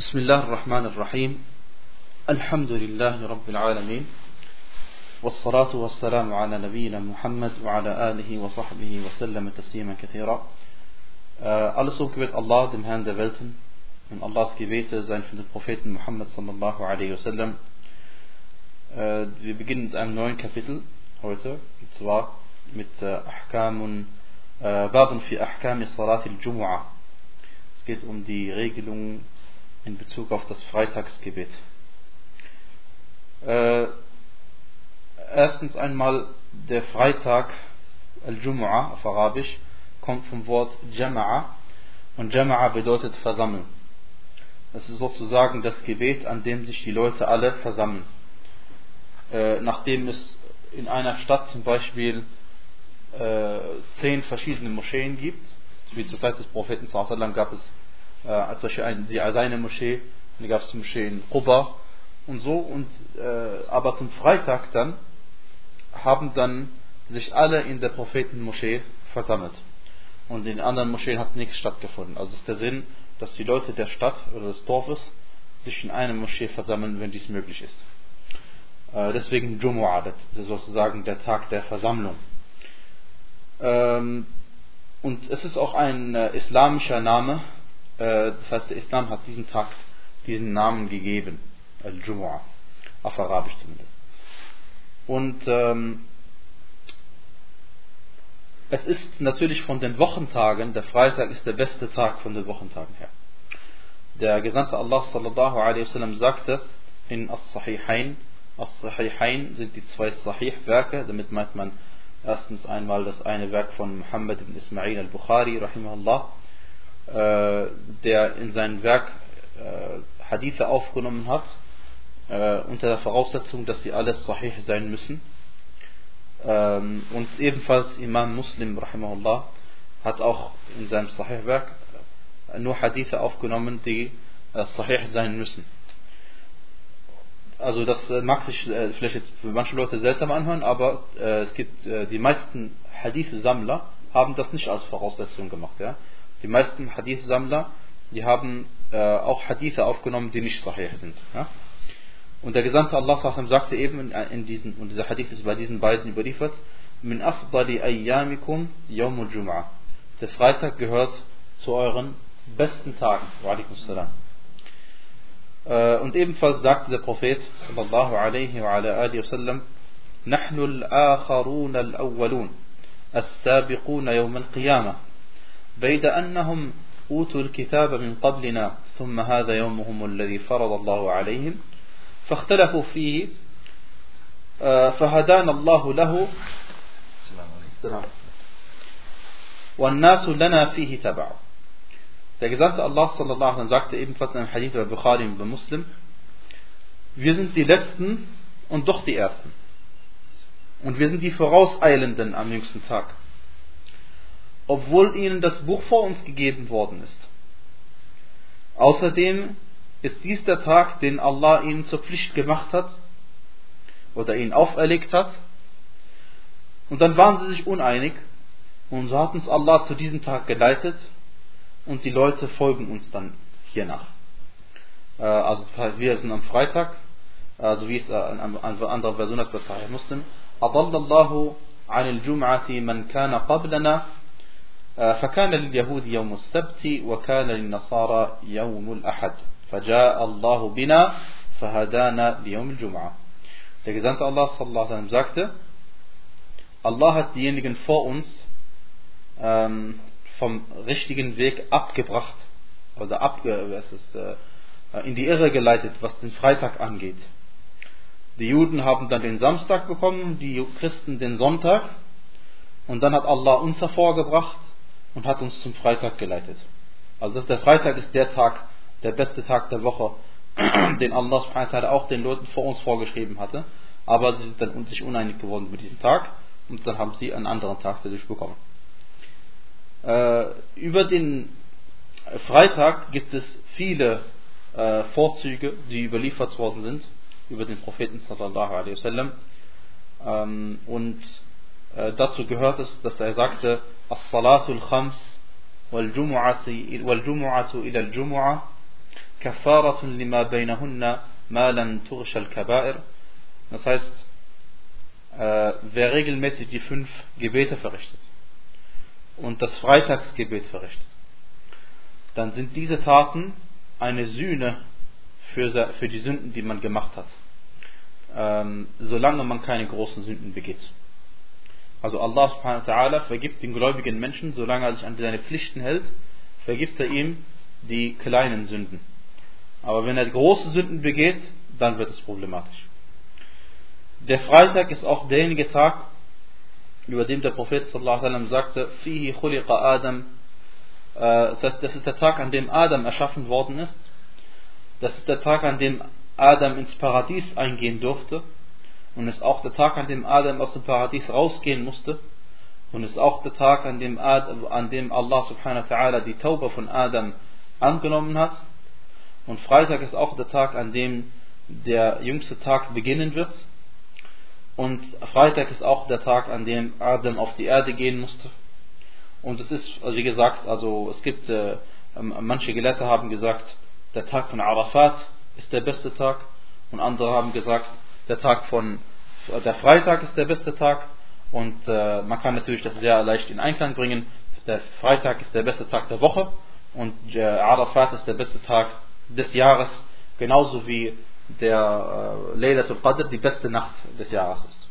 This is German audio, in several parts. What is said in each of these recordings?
بسم الله الرحمن الرحيم الحمد لله رب العالمين والصلاة والسلام على نبينا محمد وعلى آله وصحبه وسلم تسليما كثيرا Alles Lob gebet Allah, dem Herrn der Welten, und Allahs Gebete seien für den Propheten Muhammad sallallahu alaihi wasallam. Wir beginnen mit einem neuen Kapitel heute, und zwar mit Ahkamun, Babun fi Ahkami Salat al-Jumu'ah. Es geht um die Regelungen in Bezug auf das Freitagsgebet. Äh, erstens einmal der Freitag, Al-Jumu'ah auf Arabisch, kommt vom Wort Jama'a und Jama'a bedeutet versammeln. Das ist sozusagen das Gebet, an dem sich die Leute alle versammeln. Äh, nachdem es in einer Stadt zum Beispiel äh, zehn verschiedene Moscheen gibt, wie zur Zeit des Propheten gab es als Beispiel ein, die seine Moschee, dann gab es die Moschee in Quba und so. Und, äh, aber zum Freitag dann haben dann sich alle in der Prophetenmoschee versammelt. Und in anderen Moscheen hat nichts stattgefunden. Also ist der Sinn, dass die Leute der Stadt oder des Dorfes sich in einer Moschee versammeln, wenn dies möglich ist. Äh, deswegen Jumu'ah, das ist sozusagen der Tag der Versammlung. Ähm, und es ist auch ein äh, islamischer Name, äh, das heißt, der Islam hat diesen Tag diesen Namen gegeben, Al-Jumu'ah, auf Arabisch zumindest. Und ähm, es ist natürlich von den Wochentagen, der Freitag ist der beste Tag von den Wochentagen her. Der Gesandte Allah sallallahu alaihi wasallam sagte in As-Sahihain, As-Sahihain sind die zwei Sahih-Werke, damit meint man erstens einmal das eine Werk von Muhammad ibn Ismail al-Bukhari, rahimahullah, äh, der in seinem Werk äh, Hadithe aufgenommen hat, äh, unter der Voraussetzung, dass sie alles sahih sein müssen. Ähm, und ebenfalls Imam Muslim rahimahullah hat auch in seinem Sahih-Werk nur Hadithe aufgenommen, die sahih sein müssen. Also das mag sich vielleicht jetzt für manche Leute seltsam anhören, aber es gibt die meisten Hadith-Sammler haben das nicht als Voraussetzung gemacht. Ja? Die meisten Hadith-Sammler, die haben äh, auch Hadithe aufgenommen, die nicht sahih sind. Ja? Und der Gesandte Allah sagte eben in, in diesen, und dieser Hadith ist bei diesen beiden überliefert, min afdali ayyamikum yawmul jum'ah. Der Freitag gehört zu euren besten Tagen. Wa salam. Äh, und ebenfalls sagte der Prophet sallallahu alaihi wa ala alihi wasallam, نحن الآخرون الأولون السابقون يوم القيامة بيد أنهم أوتوا الكتاب من قبلنا ثم هذا يومهم الذي فرض الله عليهم فاختلفوا فيه فهدانا الله له والناس لنا فيه تبع Der Gesandte Allah sallallahu alaihi sagte ebenfalls in einem Hadith bei Bukhari und bei Muslim, wir sind die Letzten und doch die Ersten. Und wir sind die Vorauseilenden am jüngsten Tag obwohl ihnen das Buch vor uns gegeben worden ist. Außerdem ist dies der Tag, den Allah ihnen zur Pflicht gemacht hat oder ihnen auferlegt hat. Und dann waren sie sich uneinig und so hat uns Allah zu diesem Tag geleitet und die Leute folgen uns dann hiernach. Äh, also wir sind am Freitag, also wie es eine andere Version hat bei Sahih Muslim, أضل الله عن الجمعة من كان قبلنا فكان لليهود يوم السبت وكان للنصارى يوم الأحد فجاء الله بنا فهدانا ليوم الجمعة Der Gesandte Allah sallallahu alaihi wasallam sagte, Allah hat diejenigen vor uns ähm, vom richtigen Weg abgebracht oder ab, es ist, äh, in die Irre geleitet, was den Freitag angeht. Die Juden haben dann den Samstag bekommen, die Christen den Sonntag und dann hat Allah uns hervorgebracht und hat uns zum Freitag geleitet. Also der Freitag ist der Tag, der beste Tag der Woche, den Allah subhanahu auch den Leuten vor uns vorgeschrieben hatte. Aber sie sind dann sich uneinig geworden mit diesem Tag und dann haben sie einen anderen Tag dadurch bekommen. Äh, über den Freitag gibt es viele äh, Vorzüge, die überliefert worden sind über den Propheten sallallahu alaihi wasallam. Ähm, und äh, dazu gehört es, dass er sagte, As-Salatul Khams wal-Jumu'atu ila al-Jumu'a kafaratun lima bainahunna ma lam al-Kaba'ir. Das heißt, äh, wer regelmäßig die fünf Gebete verrichtet und das Freitagsgebet verrichtet, dann sind diese Taten eine Sühne für, die Sünden, die man gemacht hat, ähm, solange man keine großen Sünden begeht also Allah subhanahu wa ta'ala vergibt den gläubigen Menschen, solange er sich an seine Pflichten hält, vergibt er ihm die kleinen Sünden. Aber wenn er große Sünden begeht, dann wird es problematisch. Der Freitag ist auch derjenige Tag, über den der Prophet sallallahu alaihi sagte, Fihi khuliqa Adam. Äh, das heißt, das ist der Tag, an dem Adam erschaffen worden ist. Das ist der Tag, an dem Adam ins Paradies eingehen durfte. Und es ist auch der Tag, an dem Adam aus dem Paradies rausgehen musste. Und es ist auch der Tag, an dem, Adam, an dem Allah subhanahu wa ta'ala die Taube von Adam angenommen hat. Und Freitag ist auch der Tag, an dem der jüngste Tag beginnen wird. Und Freitag ist auch der Tag, an dem Adam auf die Erde gehen musste. Und es ist, wie gesagt, also es gibt, äh, manche Gelehrte haben gesagt, der Tag von Arafat ist der beste Tag. Und andere haben gesagt, der Tag von der Freitag ist der beste Tag und äh, man kann natürlich das sehr leicht in Einklang bringen. Der Freitag ist der beste Tag der Woche und äh, Arafat ist der beste Tag des Jahres, genauso wie der äh, Laylatul Qadr die beste Nacht des Jahres ist.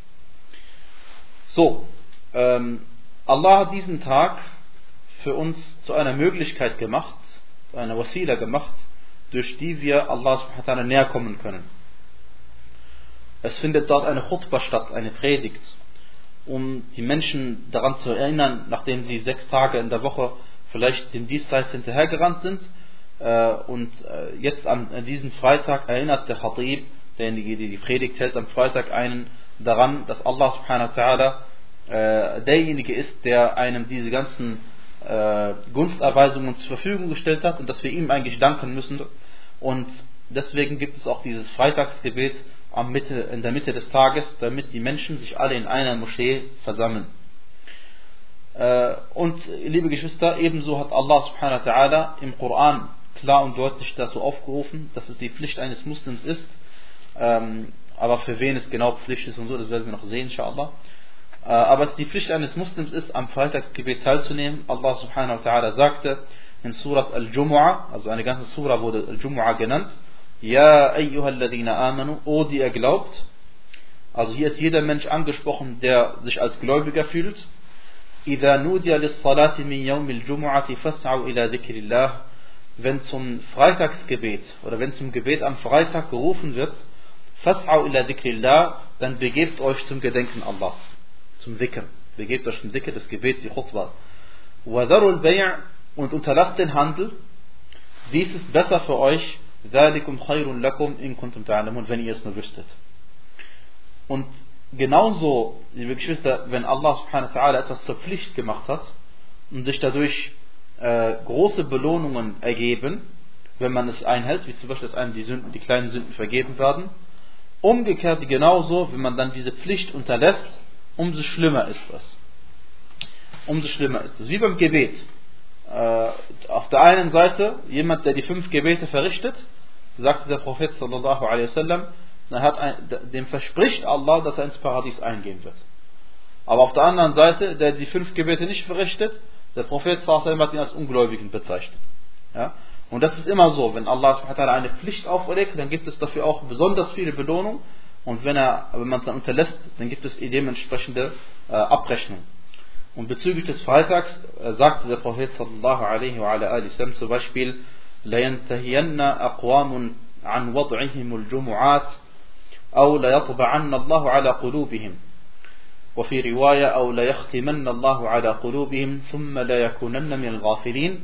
So, ähm, Allah hat diesen Tag für uns zu einer Möglichkeit gemacht, zu einer Wasila gemacht, durch die wir Allah subhanahu wa ta'ala näher kommen können. Es findet dort eine Chutbah statt, eine Predigt, um die Menschen daran zu erinnern, nachdem sie sechs Tage in der Woche vielleicht dem Diesseits hinterhergerannt sind. Äh, und äh, jetzt an diesem Freitag erinnert der Khatib, derjenige, der die Predigt hält, am Freitag einen daran, dass Allah subhanahu wa ta'ala äh, derjenige ist, der einem diese ganzen Gunsterweisungen zur Verfügung gestellt hat und dass wir ihm eigentlich danken müssen. Und deswegen gibt es auch dieses Freitagsgebet, Mitte, in der Mitte des Tages, damit die Menschen sich alle in einer Moschee versammeln. Äh, und liebe Geschwister, ebenso hat Allah subhanahu wa ta'ala im Koran klar und deutlich dazu aufgerufen, dass es die Pflicht eines Muslims ist. Ähm, aber für wen es genau Pflicht ist und so, das werden wir noch sehen, inshallah. Äh, aber es die Pflicht eines Muslims ist, am Freitagsgebet teilzunehmen. Allah subhanahu wa ta'ala sagte in Surat Al-Jumu'ah, also eine ganze Surah wurde Al-Jumu'ah genannt, Ja, ayyuhalladhina amanu, o die er glaubt. Also hier ist jeder Mensch angesprochen, der sich als Gläubiger fühlt. إذا نودي للصلاة من يوم الجمعة فاسعوا إلى ذكر الله wenn zum Freitagsgebet oder wenn zum Gebet am Freitag gerufen wird, fas'au ila dhikrillah, dann begebt euch zum Gedenken Allahs, zum Dhikr. Begebt euch zum Dhikr, das Gebet, die Khutbah. Wadarul bay' und unterlasst den Handel. Dies ist besser für euch, ذَلِكُمْ خَيْرٌ لَكُمْ إِن كُنْتُمْ تَعْلَمُونَ wenn ihr es nur wüsstet. Und genauso, liebe Geschwister, wenn Allah subhanahu wa ta'ala etwas zur Pflicht gemacht hat und sich dadurch äh, große Belohnungen ergeben, wenn man es einhält, wie zum Beispiel, dass einem die Sünden, die kleinen Sünden vergeben werden, umgekehrt genauso, wenn man dann diese Pflicht unterlässt, umso schlimmer ist das. Umso schlimmer ist das. Wie beim Gebet äh, auf der einen Seite jemand, der die fünf Gebete verrichtet, sagte der Prophet sallallahu alaihi wasallam, dem verspricht Allah, dass er ins Paradies eingehen wird. Aber auf der anderen Seite, der die fünf Gebete nicht verrichtet, der Prophet sallallahu hat ihn als Ungläubigen bezeichnet. Ja? Und das ist immer so, wenn Allah eine Pflicht auferlegt, dann gibt es dafür auch besonders viele Belohnungen. Und wenn er, wenn man es dann unterlässt, dann gibt es dementsprechende äh, Abrechnung. Und bezüglich des Freitags äh, sagte der Prophet sallallahu alaihi wa alaihi zum Beispiel, لينتهين أقوام عن وضعهم الجمعات أو ليطبعن الله على قلوبهم وفي رواية أو ليختمن الله على قلوبهم ثم لا يكونن من الغافلين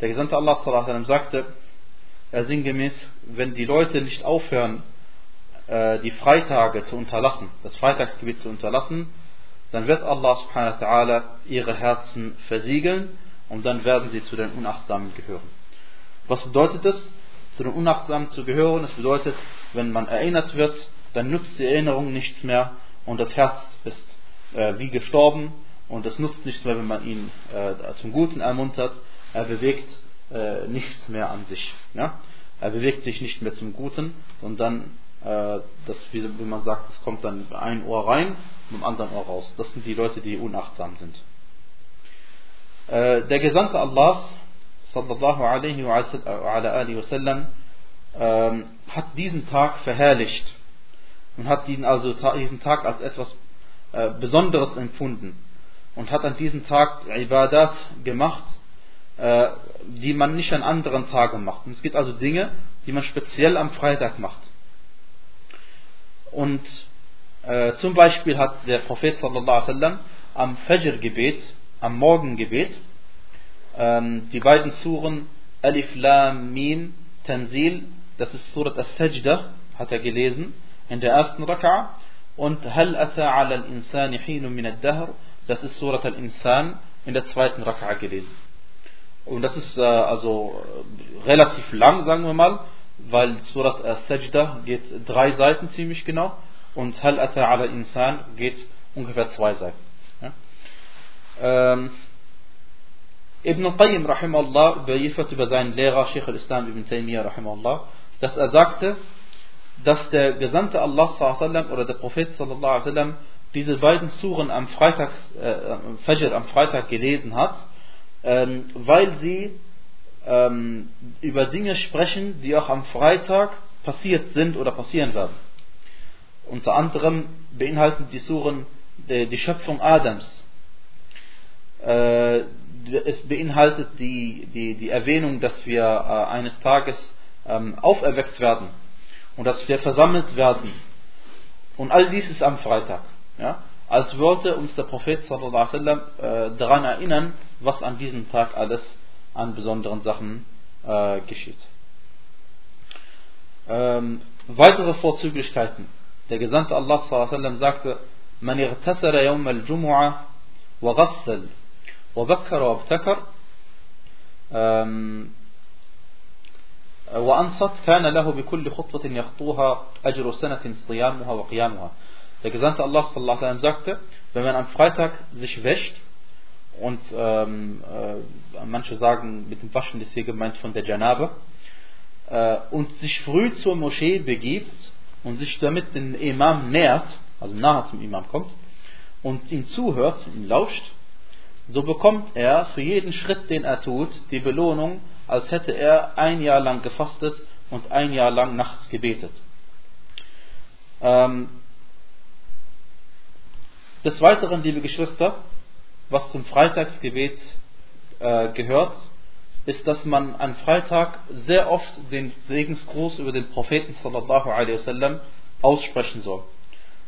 Der Gesandte Allah sallallahu alaihi sagte, er sinngemäß, wenn die Leute nicht aufhören, äh, die Freitage zu unterlassen, das Freitagsgebet zu unterlassen, dann wird Allah subhanahu wa ta'ala ihre Herzen versiegeln und dann werden sie zu den Unachtsamen gehören. Was bedeutet das? Zu den Unachtsamen zu gehören, das bedeutet, wenn man erinnert wird, dann nutzt die Erinnerung nichts mehr und das Herz ist äh, wie gestorben und es nutzt nichts mehr, wenn man ihn äh, zum Guten ermuntert. Er bewegt äh, nichts mehr an sich. Ja? er bewegt sich nicht mehr zum Guten und dann, äh, das, wie, wie man sagt, es kommt dann ein Ohr rein und im anderen Ohr raus. Das sind die Leute, die unachtsam sind. Äh, der Gesandte Allahs, sallallahu alaihi wasallam, ähm, hat diesen Tag verherrlicht und hat ihn also diesen Tag als etwas äh, Besonderes empfunden und hat an diesem Tag Ibadat gemacht, äh, die man nicht an anderen Tagen macht. Und es gibt also Dinge, die man speziell am Freitag macht. Und äh, zum Beispiel hat der Prophet sallallahu alaihi wasallam am Fajr-Gebet, am Morgengebet, ähm, die beiden Suren Alif Lam Mim Tanzil, das ist Surat As-Sajda, hat er gelesen in der ersten Raka'a und Hal ata al-insani hinun min ad-dahr, das ist Surat Al-Insan in der zweiten Raka'a gelesen. Und das ist äh, also äh, relativ lang, sagen wir mal, weil Surat As-Sajda geht drei Seiten ziemlich genau und Hal ata ala insan geht ungefähr zwei Seiten. Ja? Ähm, Ibn Qayyim rahimahullah überliefert über seinen Lehrer Sheikh al-Islam Ibn Taymiyyah rahimahullah, dass er sagte, dass der Gesandte Allah oder der Prophet diese beiden Suren am Freitag, äh, Fajr am Freitag gelesen hat, ähm, weil sie ähm, über Dinge sprechen, die auch am Freitag passiert sind oder passieren werden. Unter anderem beinhalten die Suren die, die Schöpfung Adams es beinhaltet die, die, die Erwähnung, dass wir äh, eines Tages ähm, auferweckt werden und dass wir versammelt werden. Und all dies ist am Freitag. Ja? Als wollte uns der Prophet sallam, äh, daran erinnern, was an diesem Tag alles an besonderen Sachen äh, geschieht. Ähm, weitere Vorzüglichkeiten. Der Gesandte Allah sallam, sagte: Man irtasara yawm al-Jumu'ah wa ghassal وبكر وابتكر وأنصت كان له بكل خطوة يخطوها أجر سنة صيامها وقيامها Der Gesandte Allah sallallahu alaihi sagte, wenn man am Freitag sich wäscht und ähm, äh, manche sagen, mit dem Waschen ist hier gemeint von der Janabe äh, und sich früh zur Moschee begibt und sich damit den Imam nähert, also nahe zum Imam kommt und ihm zuhört, ihm lauscht, so bekommt er für jeden Schritt, den er tut, die Belohnung, als hätte er ein Jahr lang gefastet und ein Jahr lang nachts gebetet. Ähm, des Weiteren, liebe Geschwister, was zum Freitagsgebet äh, gehört, ist, dass man an Freitag sehr oft den Segensgruß über den Propheten sallallahu alaihi wasallam aussprechen soll.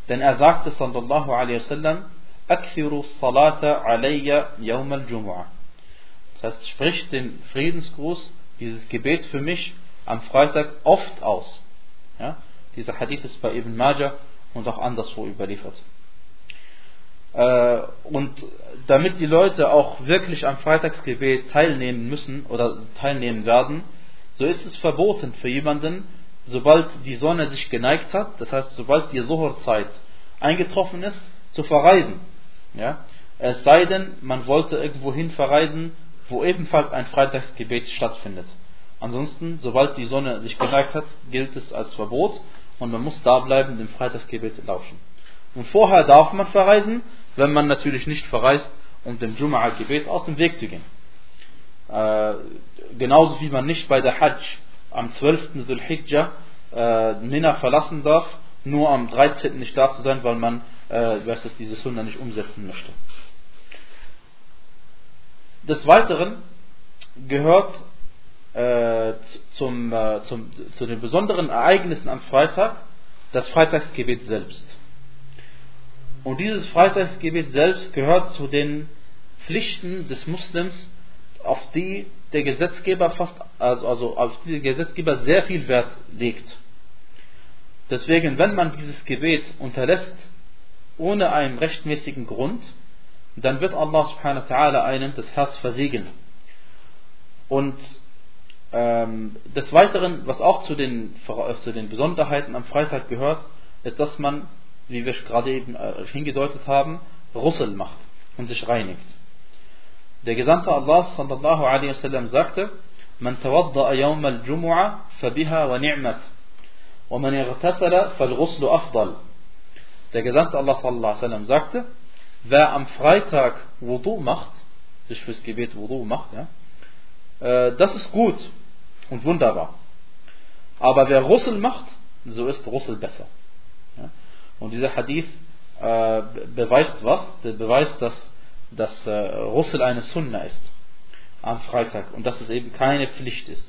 Denn er sagte sallallahu alaihi wasallam, Akthiru salata alayya yawm al-jumu'ah. Das heißt, spricht den Friedensgruß, dieses Gebet für mich am Freitag oft aus. Ja? Dieser Hadith ist bei Ibn Majah und auch anderswo überliefert. Äh, und damit die Leute auch wirklich am Freitagsgebet teilnehmen müssen oder teilnehmen werden, so ist es verboten für jemanden, sobald die Sonne sich geneigt hat, das heißt, sobald die Zuhrzeit eingetroffen ist, zu verreisen. Ja? Es sei denn, man wollte irgendwohin verreisen, wo ebenfalls ein Freitagsgebet stattfindet. Ansonsten, sobald die Sonne sich geneigt hat, gilt es als Verbot und man muss da bleiben, dem Freitagsgebet lauschen. Und vorher darf man verreisen, wenn man natürlich nicht verreist, um dem Jum'a-Gebet aus dem Weg zu gehen. Äh, genauso wie man nicht bei der Hajj am 12. Dhul Hijjah äh, Mina verlassen darf, nur am 13. nicht da zu sein, weil man äh, weiß, dass diese Sunna nicht umsetzen möchte. Des Weiteren gehört äh, zum, äh, zum, zu den besonderen Ereignissen am Freitag das Freitagsgebet selbst. Und dieses Freitagsgebet selbst gehört zu den Pflichten des Muslims, auf die der Gesetzgeber fast, also, also auf die der Gesetzgeber sehr viel Wert legt. Deswegen, wenn man dieses Gebet unterlässt, ohne einen rechtmäßigen Grund, dann wird Allah subhanahu wa ta'ala einem das Herz versiegeln. Und ähm, des Weiteren, was auch zu den, äh, zu den Besonderheiten am Freitag gehört, ist, dass man, wie wir gerade eben äh, hingedeutet haben, Russel macht und sich reinigt. Der Gesandte Allah sallallahu alaihi wasallam sagte, Man tawadda'a yawm al-jumu'a fabiha wa ni'mat. ومن اغتسل فالغسل أفضل Der Gesandte Allah sallallahu alaihi wasallam sagte, wer am Freitag Wudu macht, sich fürs Gebet Wudu macht, ja, äh, das ist gut und wunderbar. Aber wer Russel macht, so ist Russel besser. Ja. Und dieser Hadith äh, beweist was? Der beweist, dass, dass äh, Russel eine Sunna ist am Freitag und dass es eben keine Pflicht ist.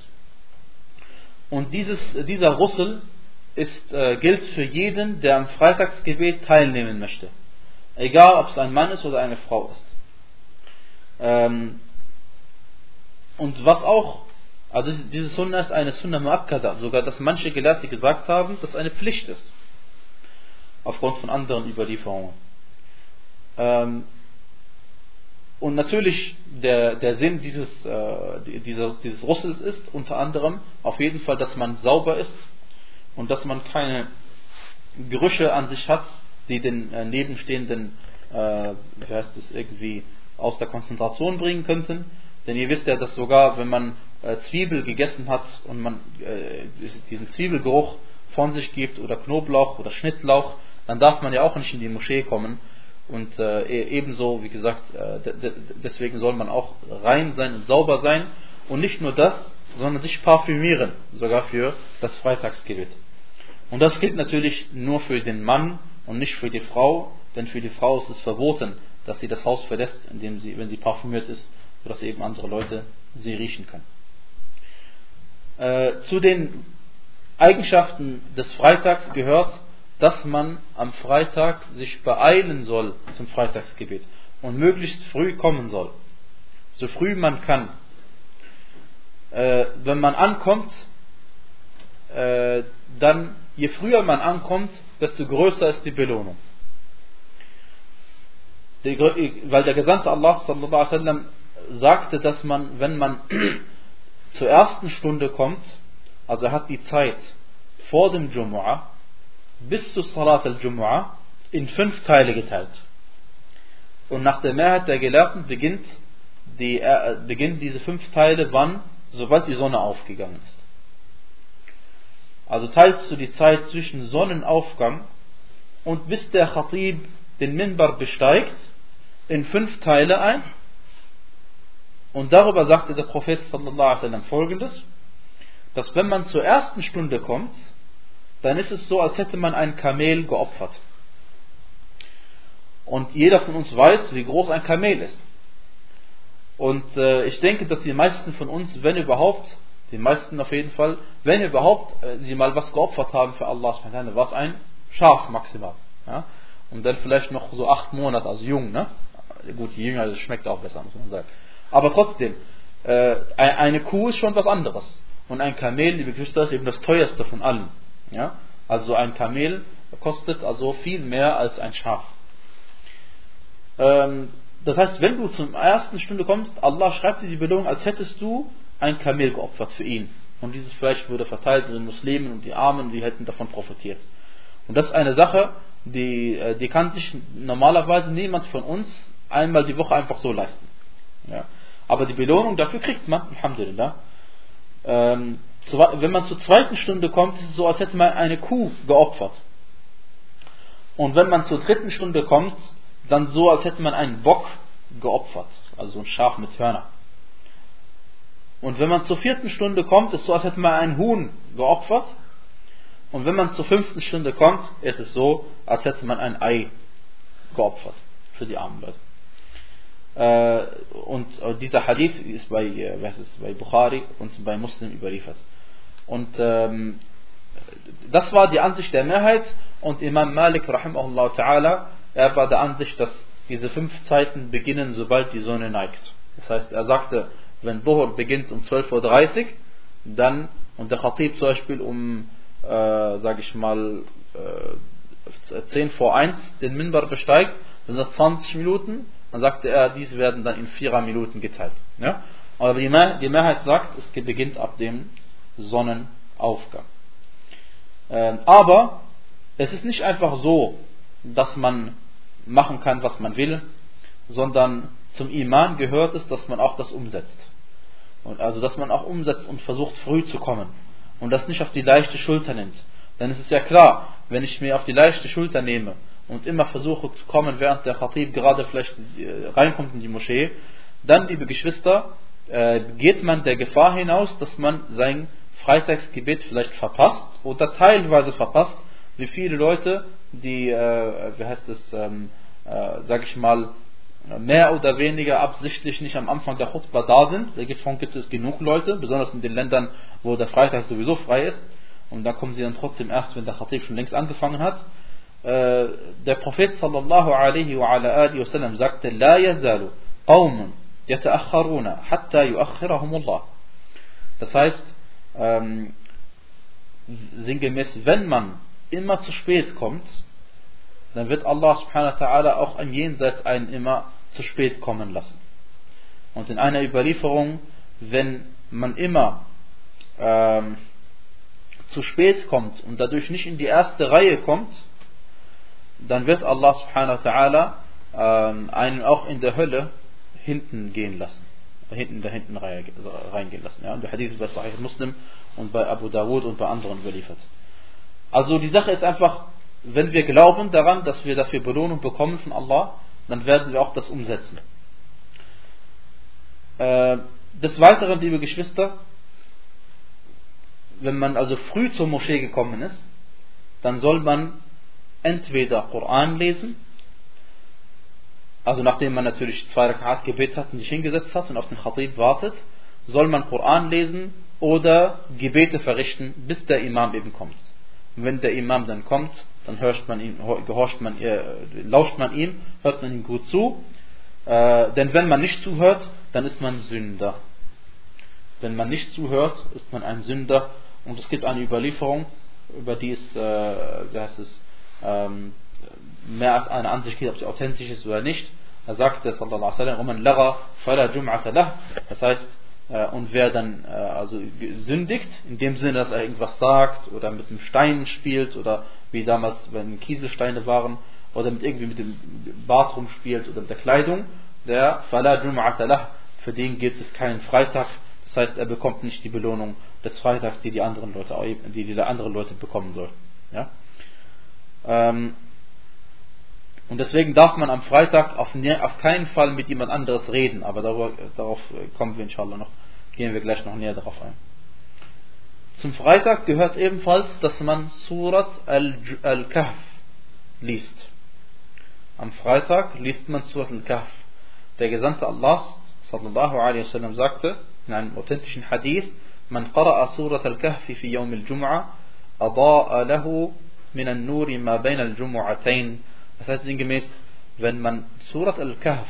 Und dieses, dieser Russel ist, äh, gilt für jeden, der am Freitagsgebet teilnehmen möchte. Egal, ob es ein Mann ist oder eine Frau ist. Ähm, und was auch, also diese Sunna ist eine Sunna Muakkada, sogar dass manche Gelehrte gesagt haben, dass eine Pflicht ist. Aufgrund von anderen Überlieferungen. Ähm, und natürlich, der, der Sinn dieses, äh, dieses, dieses Russels ist unter anderem auf jeden Fall, dass man sauber ist und dass man keine Gerüche an sich hat, die den äh, Nebenstehenden, äh, wie heißt es, irgendwie aus der Konzentration bringen könnten. Denn ihr wisst ja, dass sogar wenn man äh, Zwiebel gegessen hat und man äh, diesen Zwiebelgeruch von sich gibt oder Knoblauch oder Schnittlauch, dann darf man ja auch nicht in die Moschee kommen. Und äh, e-, ebenso, wie gesagt, äh, deswegen soll man auch rein sein und sauber sein. Und nicht nur das, sondern sich parfümieren, sogar für das Freitagsgebet. Und das gilt natürlich nur für den Mann und nicht für die Frau, denn für die Frau ist es verboten, dass sie das Haus verlässt, indem sie, wenn sie parfümiert ist, sodass eben andere Leute sie riechen können. Äh, zu den Eigenschaften des Freitags gehört, dass man am Freitag sich beeilen soll zum Freitagsgebet und möglichst früh kommen soll. So früh man kann. Äh, wenn man ankommt, äh, dann je früher man ankommt, desto größer ist die Belohnung. Die, weil der Gesandte Allah wasallam sagte, dass man, wenn man zur ersten Stunde kommt, also er hat die Zeit vor dem Jumu'ah bis zu Salat al-Jumu'ah in fünf Teile geteilt. Und nach der Mehrheit der Gelehrten beginnt, die, äh, beginnt diese fünf Teile wann? Sobald die Sonne aufgegangen ist. Also teilst du die Zeit zwischen Sonnenaufgang und bis der Khatib den Minbar besteigt in fünf Teile ein. Und darüber sagte der Prophet sallallahu alaihi wasallam folgendes, dass wenn man zur ersten Stunde kommt, dann ist es so, als hätte man ein Kamel geopfert. Und jeder von uns weiß, wie groß ein Kamel ist. Und äh, ich denke, dass die meisten von uns, wenn überhaupt, die meisten auf jeden Fall, wenn überhaupt äh, sie mal was geopfert haben für Allah, was ein Schaf maximal. Ja? Und dann vielleicht noch so acht Monate, also jung, ne? Gut, je jünger, das schmeckt auch besser, muss man sagen. Aber trotzdem, äh, eine Kuh ist schon was anderes. Und ein Kamel, liebe Geschwister, ist eben das teuerste von allen. Ja? Also ein Kamel kostet also viel mehr als ein Schaf. Ähm, das heißt, wenn du zum ersten Stunde kommst, Allah schreibt dir die Belohnung, als hättest du ein Kamel geopfert für ihn. Und dieses Fleisch wurde verteilt den Muslimen und die Armen, die hätten davon profitiert. Und das ist eine Sache, die, äh, die kann sich normalerweise niemand von uns einmal die Woche einfach so leisten. Ja. Aber die Belohnung dafür kriegt man, Alhamdulillah. Ähm, wenn man zur zweiten Stunde kommt, ist es so, als hätte man eine Kuh geopfert. Und wenn man zur dritten Stunde kommt, dann so, als hätte man einen Bock geopfert, also so ein Schaf mit Hörner. Und wenn man zur vierten Stunde kommt, ist es so, als hätte man einen Huhn geopfert. Und wenn man zur fünften Stunde kommt, ist es so, als hätte man ein Ei geopfert für die armen Leute. Äh, und dieser Hadith ist bei, äh, was ist, bei Bukhari und bei Muslim überliefert. Und ähm, das war die Ansicht der Mehrheit und Imam Malik rahimahullah ta'ala, er war der Ansicht, dass diese fünf Zeiten beginnen, sobald die Sonne neigt. Das heißt, er sagte, wenn Dhuhr beginnt um 12.30 Uhr, dann, und der Khatib zum Beispiel um, äh, sage ich mal, äh, 10 vor 1 den Minbar besteigt, dann sind 20 Minuten, dann sagte er, diese werden dann in 4 Minuten geteilt. Ja? Aber die, Mehrheit sagt, es beginnt ab dem Sonnenaufgang. Ähm, aber es ist nicht einfach so, dass man machen kann, was man will, sondern zum Iman gehört es, dass man auch das umsetzt. Und also, dass man auch umsetzt und versucht, früh zu kommen. Und das nicht auf die leichte Schulter nimmt. Denn es ist ja klar, wenn ich mir auf die leichte Schulter nehme und immer versuche zu kommen, während der Khatib gerade vielleicht äh, reinkommt in die Moschee, dann, liebe Geschwister, äh, geht man der Gefahr hinaus, dass man sein Freitagsgebet vielleicht verpasst oder teilweise verpasst, wie viele Leute, die, äh, wie heißt es, ähm, äh, sag ich mal, mehr oder weniger absichtlich nicht am Anfang der Khutbah da sind. Davon gibt es genug Leute, besonders in den Ländern, wo der Freitag sowieso frei ist. Und da kommen sie dann trotzdem erst, wenn der Khatib schon längst angefangen hat. Äh, der Prophet sallallahu alaihi wa ala alihi wasallam sagte, La yazalu qawmun yata'akharuna hatta yuakhirahumullah. Das heißt, ähm, sinngemäß, wenn man immer zu spät kommt, dann wird Allah subhanahu wa ta'ala auch ein Jenseits einen immer zu spät kommen lassen. Und in einer Überlieferung, wenn man immer ähm, zu spät kommt und dadurch nicht in die erste Reihe kommt, dann wird Allah subhanahu wa ta'ala ähm, einen auch in der Hölle hinten gehen lassen. Hinten in der hinten reingehen lassen. Ja? Und der Hadith ist bei Sahih Muslim und bei Abu Dawud und bei anderen überliefert. Also die Sache ist einfach, wenn wir glauben daran, dass wir dafür Belohnung bekommen von Allah, dann werden wir auch das umsetzen. Äh, des Weiteren, liebe Geschwister, wenn man also früh zur Moschee gekommen ist, dann soll man entweder Koran lesen, also nachdem man natürlich zwei Rakat gebetet hat und sich hingesetzt hat und auf den Khatib wartet, soll man Koran lesen oder Gebete verrichten, bis der Imam eben kommt. Und wenn der Imam dann kommt, dann hört man ihn, gehorcht man, äh, lauscht man ihm, hört man ihm gut zu. Äh, denn wenn man nicht zuhört, dann ist man Sünder. Wenn man nicht zuhört, ist man ein Sünder. Und es gibt eine Überlieferung, über die es, äh, wie heißt es, ähm, mehr als eine Ansicht gibt, ob sie authentisch ist oder nicht. Er sagte, sallallahu alaihi wasallam, das heißt, und wer dann äh, also sündigt, in dem Sinne, dass er irgendwas sagt oder mit dem Stein spielt oder wie damals, wenn Kieselsteine waren, oder mit irgendwie mit dem Bart rumspielt oder mit der Kleidung, der für den gibt es keinen Freitag, das heißt, er bekommt nicht die Belohnung des Freitags, die die anderen Leute, die die anderen Leute bekommen sollten. Ja? Ähm, und deswegen darf man am Freitag auf, ne, auf keinen Fall mit jemand anderes reden, aber darüber, darauf äh, kommen wir inshallah noch, gehen wir gleich noch näher darauf ein. Zum Freitag gehört ebenfalls, dass man Surat al-Kahf liest. Am Freitag liest man Surat al-Kahf. Der Gesandte Allahs, sallallahu alaihi wasallam, sagte in einem authentischen Hadith, man qara'a Surat al-Kahf fi yawm al-Jum'a, adaa lahu min an-nuri ma bayna al-Jum'atayn das heißt sinngemäß, wenn man Surat al-Kahf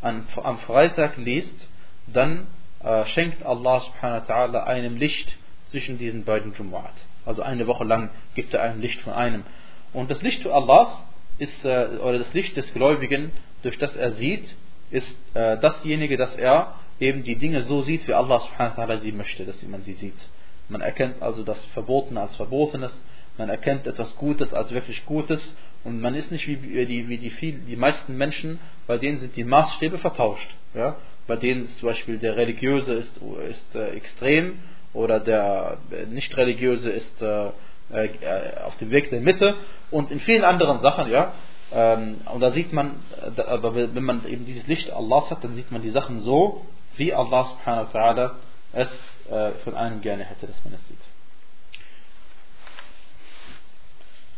am Freitag liest, dann äh, schenkt Allah subhanahu wa ta'ala einem Licht zwischen diesen beiden Jumu'at. Also eine Woche lang gibt er ein Licht von einem. Und das Licht Allahs ist, äh, oder das Licht des Gläubigen, durch das er sieht, ist äh, dasjenige, dass er eben die Dinge so sieht, wie Allah subhanahu wa ta'ala sie möchte, dass man sie sieht. Man erkennt also das Verbotene als Verbotenes, man erkennt etwas Gutes als wirklich Gutes und man ist nicht wie die, wie die, viel, die meisten Menschen, bei denen sind die Maßstäbe vertauscht. Ja? Bei denen zum Beispiel der Religiöse ist, ist äh, extrem oder der äh, Nicht-Religiöse ist äh, äh, auf dem Weg der Mitte und in vielen anderen Sachen, ja. Ähm, und da sieht man, aber wenn man eben dieses Licht Allahs hat, dann sieht man die Sachen so, wie Allah subhanahu wa ta'ala es äh, von einem gerne hätte, dass man es sieht.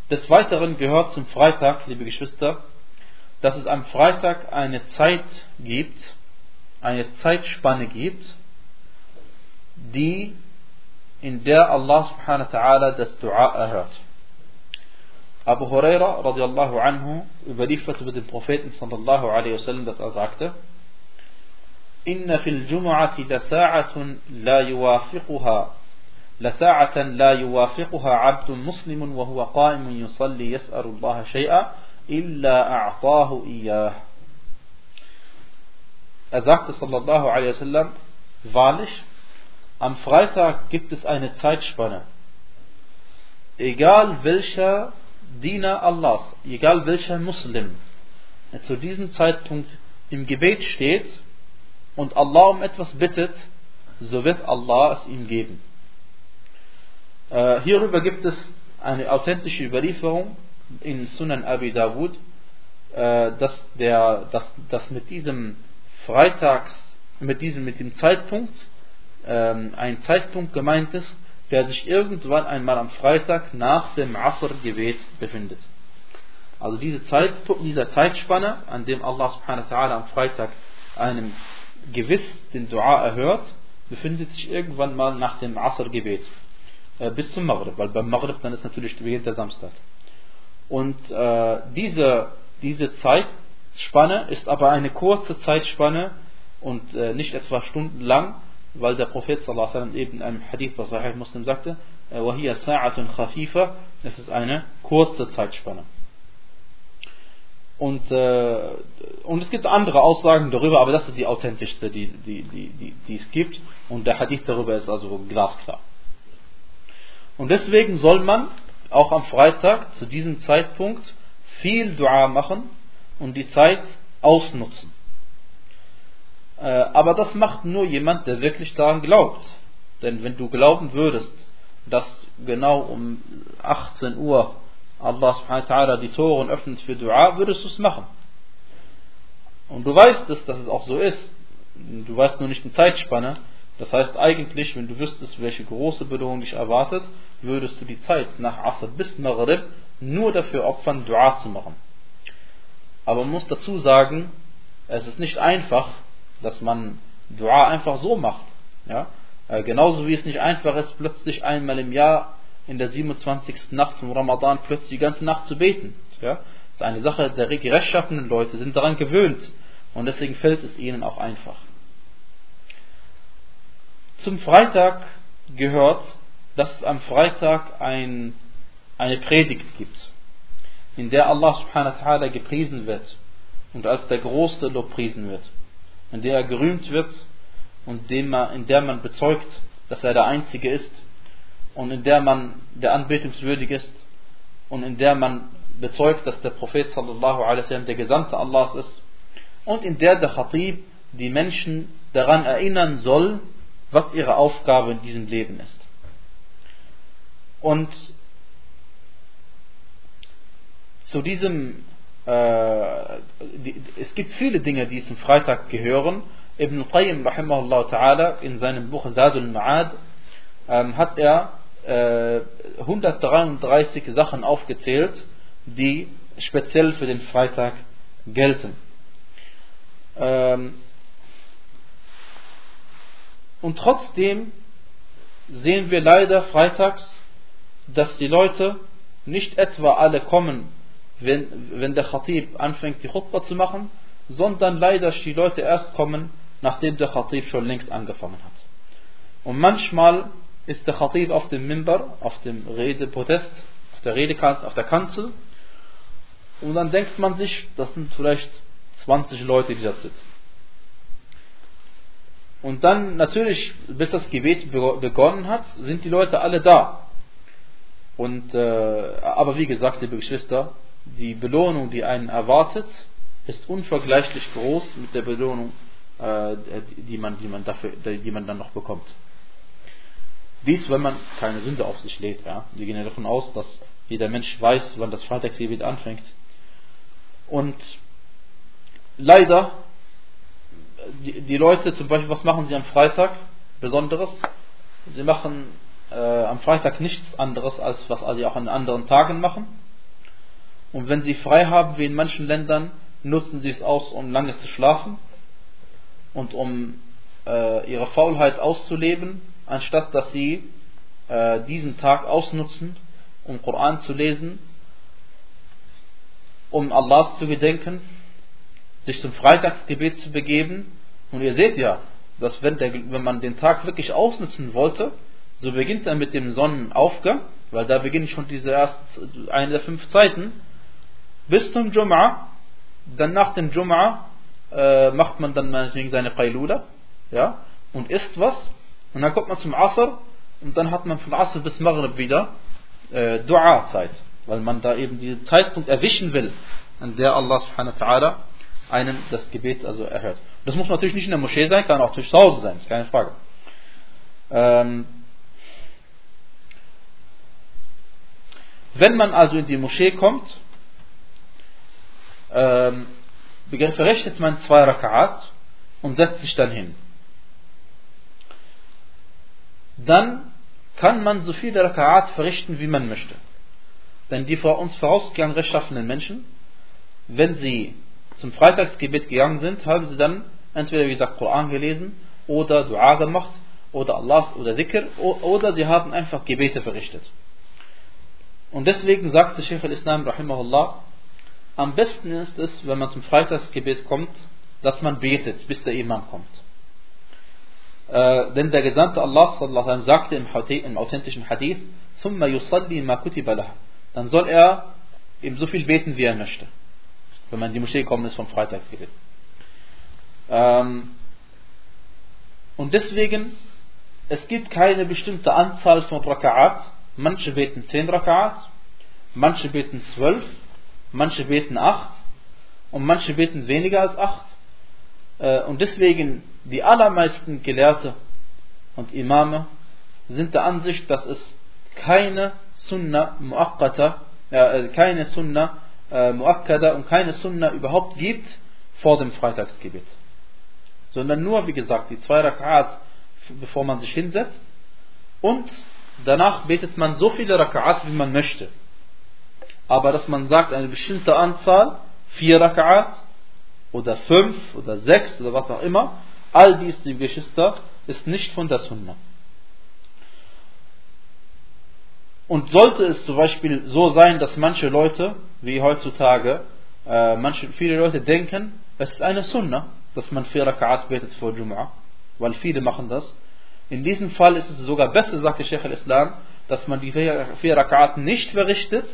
Des Weiteren gehört zum Freitag, liebe Geschwister, dass es am Freitag eine Zeit gibt, eine Zeitspanne gibt, die in der Allah subhanahu wa ta'ala das Dua erhört. Abu Huraira radiallahu anhu überliefert über den Propheten sallallahu alaihi wasallam, dass er sagte, إن في الجمعة لساعة لا يوافقها لساعة لا يوافقها عبد مسلم وهو قائم يصلي يسأل الله شيئا إلا أعطاه إياه Er sagte sallallahu alaihi wasallam, wahrlich, am Freitag gibt es eine Zeitspanne. Egal welcher Diener Allahs, egal welcher Muslim, der zu diesem Zeitpunkt im Gebet steht und Allah um etwas bittet, so wird Allah es ihm geben. Äh, hierüber gibt es eine authentische Überlieferung in Sunan Abi Dawud, äh, dass, der, dass, dass mit diesem Freitags, mit diesem, mit dem Zeitpunkt, ähm, ein Zeitpunkt gemeint ist, der sich irgendwann einmal am Freitag nach dem Asr-Gebet befindet. Also diese Zeit, dieser Zeitspanne, an dem Allah subhanahu wa ta'ala am Freitag einem gewiss den Dua erhört, befindet sich irgendwann mal nach dem Asr-Gebet. Äh, bis zum Maghrib, weil beim Maghrib dann ist natürlich beginnt der Samstag. Und äh, diese, diese Zeitspanne ist aber eine kurze Zeitspanne und äh, nicht etwa stundenlang, weil der Prophet sallam, eben in einem Hadith was Sahih Muslim sagte, وَهِيَ سَاعَةٌ خَفِيفَةٌ Es ist eine kurze Zeitspanne. Und, äh, und es gibt andere Aussagen darüber, aber das ist die authentischste, die, die, die, die, die es gibt. Und der Hadith darüber ist also glasklar. Und deswegen soll man auch am Freitag zu diesem Zeitpunkt viel Dua machen und die Zeit ausnutzen. Äh, aber das macht nur jemand, der wirklich daran glaubt. Denn wenn du glauben würdest, dass genau um 18 Uhr Allah subhanahu wa ta'ala die Toren öffnet für Dua, würdest du es machen. Und du weißt es, dass es auch so ist. Du weißt nur nicht die Zeitspanne. Das heißt eigentlich, wenn du wüsstest, welche große Belohnung dich erwartet, würdest du die Zeit nach Asr bis Maghrib nur dafür opfern, Dua zu machen. Aber man muss dazu sagen, es ist nicht einfach, dass man Dua einfach so macht. Ja? Äh, genauso wie es nicht einfach ist, plötzlich einmal im Jahr in der 27. Nacht von Ramadan plötzlich die ganze Nacht zu beten. Ja? Das ist eine Sache der rechtschaffenden Leute, sind daran gewöhnt und deswegen fällt es ihnen auch einfach. Zum Freitag gehört, dass es am Freitag ein, eine Predigt gibt, in der Allah subhanahu wa ta'ala gepriesen wird und als der Große lobpriesen wird, in der er gerühmt wird und in der man bezeugt, dass er der Einzige ist und in der man der anbetungswürdig ist und in der man bezeugt, dass der Prophet sallallahu alaihi wasallam der Gesandte Allahs ist und in der der Khatib die Menschen daran erinnern soll, was ihre Aufgabe in diesem Leben ist. Und zu diesem, äh, die, es gibt viele Dinge, die zum Freitag gehören. Ibn Qayyim rahimahullah ta'ala in seinem Buch Zadul Ma'ad ähm, hat er 133 äh, Sachen aufgezählt, die speziell für den Freitag gelten. Ähm, und trotzdem sehen wir leider freitags, dass die Leute nicht etwa alle kommen, wenn, wenn der Khatib anfängt, die Khutbah zu machen, sondern leider die Leute erst kommen, nachdem der Khatib schon längst angefangen hat. Und manchmal ist der Khatib auf dem Mimbar, auf dem Redepodest, auf der Redekanzel, auf der Kanzel. Und dann denkt man sich, das sind vielleicht 20 Leute, die da sitzen. Und dann natürlich, bis das Gebet begonnen hat, sind die Leute alle da. Und, äh, aber wie gesagt, liebe Geschwister, die Belohnung, die einen erwartet, ist unvergleichlich groß mit der Belohnung, äh, die, man, die, man dafür, die man dann noch bekommt. Dies, wenn man keine Sünde auf sich lädt. Ja? Wir gehen ja davon aus, dass jeder Mensch weiß, wann das Freitagsgebet anfängt. Und leider, die, die, Leute zum Beispiel, was machen sie am Freitag Besonderes? Sie machen äh, am Freitag nichts anderes, als was sie auch an anderen Tagen machen. Und wenn sie frei haben, wie in manchen Ländern, nutzen sie es aus, um lange zu schlafen und um äh, ihre Faulheit auszuleben anstatt dass sie äh, diesen Tag ausnutzen, um Koran zu lesen, um Allahs zu gedenken, sich zum Freitagsgebet zu begeben. Und ihr seht ja, dass wenn, der, wenn man den Tag wirklich ausnutzen wollte, so beginnt er mit dem Sonnenaufgang, weil da beginnt schon diese erste, eine der fünf Zeiten, bis zum Jum'a, dann nach dem Jum'a äh, macht man dann meinetwegen seine Qailula, ja, und isst was, und dann kommt man zum Asr und dann hat man von Asr bis Maghrib wieder äh, Dua-Zeit, weil man da eben diesen Zeitpunkt erwischen will, an der Allah subhanahu wa ta'ala einen das Gebet also erhört. Das muss natürlich nicht in der Moschee sein, kann auch zu Hause sein, ist keine Frage. Ähm, wenn man also in die Moschee kommt, ähm, verrichtet man zwei Raka'at und setzt sich dann hin. Dann kann man so viele Raka'at verrichten, wie man möchte. Denn die vor uns vorausgegangenen rechtschaffenen Menschen, wenn sie zum Freitagsgebet gegangen sind, haben sie dann entweder wie gesagt Koran gelesen oder Dua gemacht oder Allah oder Dhikr oder sie haben einfach Gebete verrichtet. Und deswegen sagte Sheikh al-Islam rahimahullah, am besten ist es, wenn man zum Freitagsgebet kommt, dass man betet, bis der Imam kommt. Äh, denn der Gesandte Allah sallallahu sagte im, im authentischen Hadith, ثم يصلي ما كتب له. Dann soll er ihm so viel beten, wie er möchte. Wenn man in die Moschee gekommen ist vom Freitagsgebet. Ähm, und deswegen, es gibt keine bestimmte Anzahl von Raka'at. Manche beten 10 Raka'at, manche beten 12, manche beten 8 und manche beten weniger als 8. Äh, und deswegen, die allermeisten Gelehrte und Imame sind der Ansicht, dass es keine Sunna Muakkata, äh, keine Sunna äh, Muakkada und keine Sunna überhaupt gibt vor dem Freitagsgebet. Sondern nur, wie gesagt, die zwei Rak'at, bevor man sich hinsetzt. Und danach betet man so viele Rak'at, wie man möchte. Aber dass man sagt, eine bestimmte Anzahl, vier Rak'at, oder fünf, oder sechs, oder was auch immer, all dies, die Geschwister, ist nicht von der Sunna. Und sollte es zum Beispiel so sein, dass manche Leute, wie heutzutage, äh, manche, viele Leute denken, es ist eine Sunna, dass man vier Raka'at betet vor Jum'ah, weil viele machen das. In diesem Fall ist es sogar besser, sagte Sheikh al-Islam, dass man die vier Raka'at nicht verrichtet,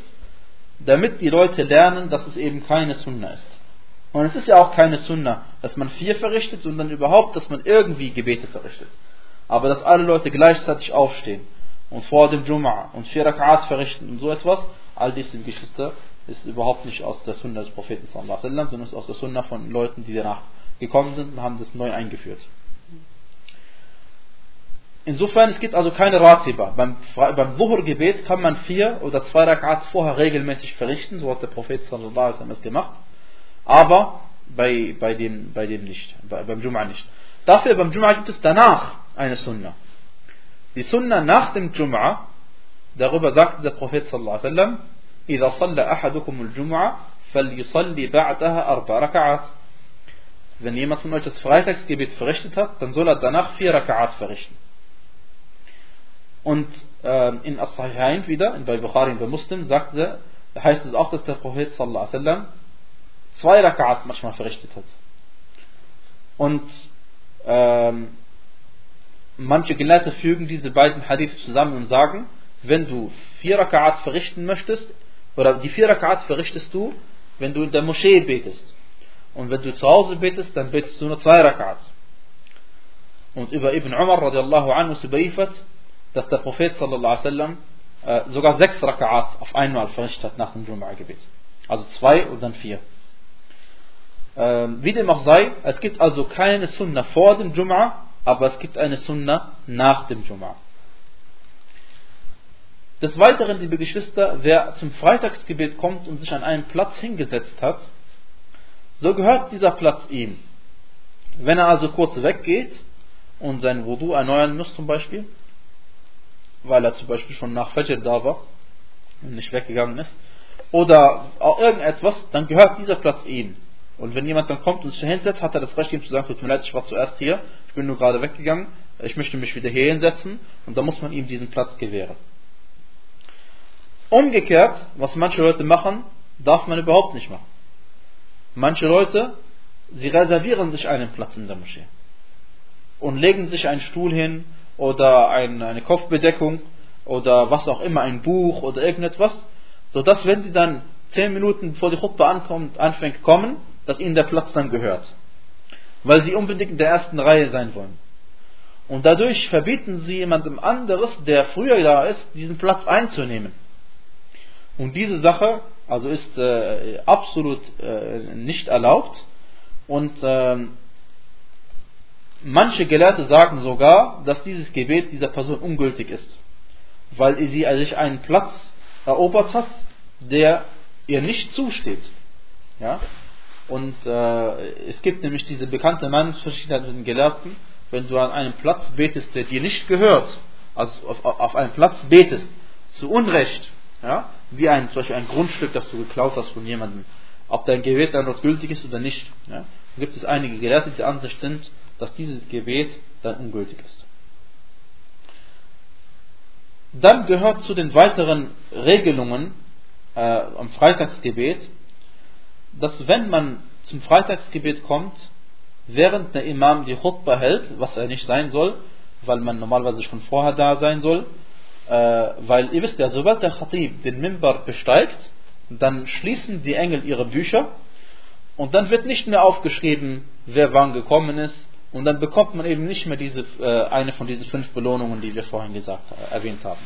damit die Leute lernen, dass es eben keine Sunna ist. Und es ist ja auch keine Sunna, dass man vier verrichtet, sondern überhaupt, dass man irgendwie Gebete verrichtet. Aber dass alle Leute gleichzeitig aufstehen und vor dem Jum'a und vier Rak'at verrichten und so etwas, all diese Geschwister ist überhaupt nicht aus der Sunna des Propheten sallallahu alaihi wasallam, sondern ist aus der Sunna von Leuten, die danach gekommen sind und haben das neu eingeführt. Insofern, es gibt also keine Ratiba. Beim, beim Dhuhr-Gebet kann man vier oder zwei Rak'at vorher regelmäßig verrichten, so hat der Prophet sallallahu alaihi wasallam es gemacht. Aber bei, bei, dem, bei dem nicht, bei, beim Jum'a nicht. Dafür beim Jum'a gibt es danach eine Sunna. Die Sunna nach dem Jum'a, darüber sagte der Prophet sallallahu alaihi wasallam, إذا صلى أحدكم الجمعة فليصلي بعدها أربع ركعات. Wenn jemand von euch das Freitagsgebet verrichtet hat, dann soll er danach vier Raka'at verrichten. Und äh, in As-Sahihain wieder, bei Bukhari und bei Muslim, sagte, heißt es auch, dass der Prophet sallallahu alaihi wasallam zwei Raka'at manchmal verrichtet hat. Und ähm, manche Gelehrte fügen diese beiden Hadith zusammen und sagen, wenn du vier Raka'at verrichten möchtest, oder die vier Raka'at verrichtest du, wenn du in der Moschee betest. Und wenn du zu Hause betest, dann betest du nur zwei Raka'at. Und über Ibn Umar radiallahu anhu ist überliefert, dass der Prophet sallallahu alaihi wasallam äh, sogar sechs Raka'at auf einmal verrichtet hat nach dem Jum'a-Gebet. Also zwei und dann vier. Ähm, wie dem auch sei, es gibt also keine Sunna vor dem Jum'a, aber es gibt eine Sunna nach dem Jum'a. Des Weiteren, liebe Geschwister, wer zum Freitagsgebet kommt und sich an einen Platz hingesetzt hat, so gehört dieser Platz ihm. Wenn er also kurz weggeht und sein Wudu erneuern muss zum Beispiel, weil er zum Beispiel schon nach Fajr da war und nicht weggegangen ist, oder auch irgendetwas, dann gehört dieser Platz ihm. Und wenn jemand dann kommt und sich hinsetzt, hat er das Recht, ihm zu sagen, tut mir leid, ich war zuerst hier, ich bin nur gerade weggegangen, ich möchte mich wieder hier hinsetzen und da muss man ihm diesen Platz gewähren. Umgekehrt, was manche Leute machen, darf man überhaupt nicht machen. Manche Leute, sie reservieren sich einen Platz in der Moschee und legen sich einen Stuhl hin oder eine Kopfbedeckung oder was auch immer, ein Buch oder irgendetwas, sodass wenn sie dann zehn Minuten bevor die Chutba ankommt, anfängt kommen, dass ihnen der Platz dann gehört. Weil sie unbedingt in der ersten Reihe sein wollen. Und dadurch verbieten sie jemandem anderes, der früher da ist, diesen Platz einzunehmen. Und diese Sache also ist äh, absolut äh, nicht erlaubt. Und ähm, manche Gelehrte sagen sogar, dass dieses Gebet dieser Person ungültig ist, weil sie sich einen Platz erobert hat, der ihr nicht zusteht. Ja? Und äh, es gibt nämlich diese bekannte Meinung verschiedenen Gelehrten, wenn du an einem Platz betest, der dir nicht gehört, also auf, auf einem Platz betest, zu Unrecht, ja, wie ein, zum Beispiel ein Grundstück, das du geklaut hast von jemandem, ob dein Gebet dann dort gültig ist oder nicht, ja, gibt es einige Gelehrte, die der Ansicht sind, dass dieses Gebet dann ungültig ist. Dann gehört zu den weiteren Regelungen äh, am Freitagsgebet, dass wenn man zum Freitagsgebet kommt, während der Imam die Khutbah hält, was er nicht sein soll, weil man normalerweise schon vorher da sein soll, äh, weil ihr wisst ja, sobald der Khatib den Mimbar besteigt, dann schließen die Engel ihre Bücher und dann wird nicht mehr aufgeschrieben, wer wann gekommen ist und dann bekommt man eben nicht mehr diese, äh, eine von diesen fünf Belohnungen, die wir vorhin gesagt, äh, erwähnt haben.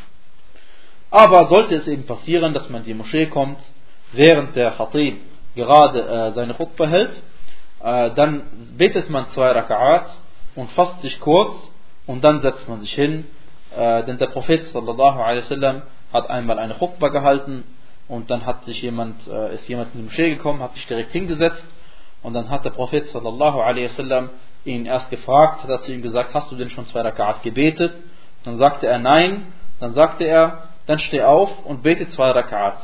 Aber sollte es eben passieren, dass man in die Moschee kommt, während der Khatib gerade äh, seine Khutbah hält, äh, dann betet man zwei Raka'at und fasst sich kurz und dann setzt man sich hin, äh, denn der Prophet sallallahu alaihi wasallam hat einmal eine Khutbah gehalten und dann hat sich jemand, ist jemand in die Moschee gekommen, hat sich direkt hingesetzt und dann hat der Prophet sallallahu alaihi wasallam ihn erst gefragt, hat zu ihm gesagt, hast du denn schon zwei Raka'at gebetet? Dann sagte er nein, dann sagte er, dann steh auf und bete zwei Raka'at.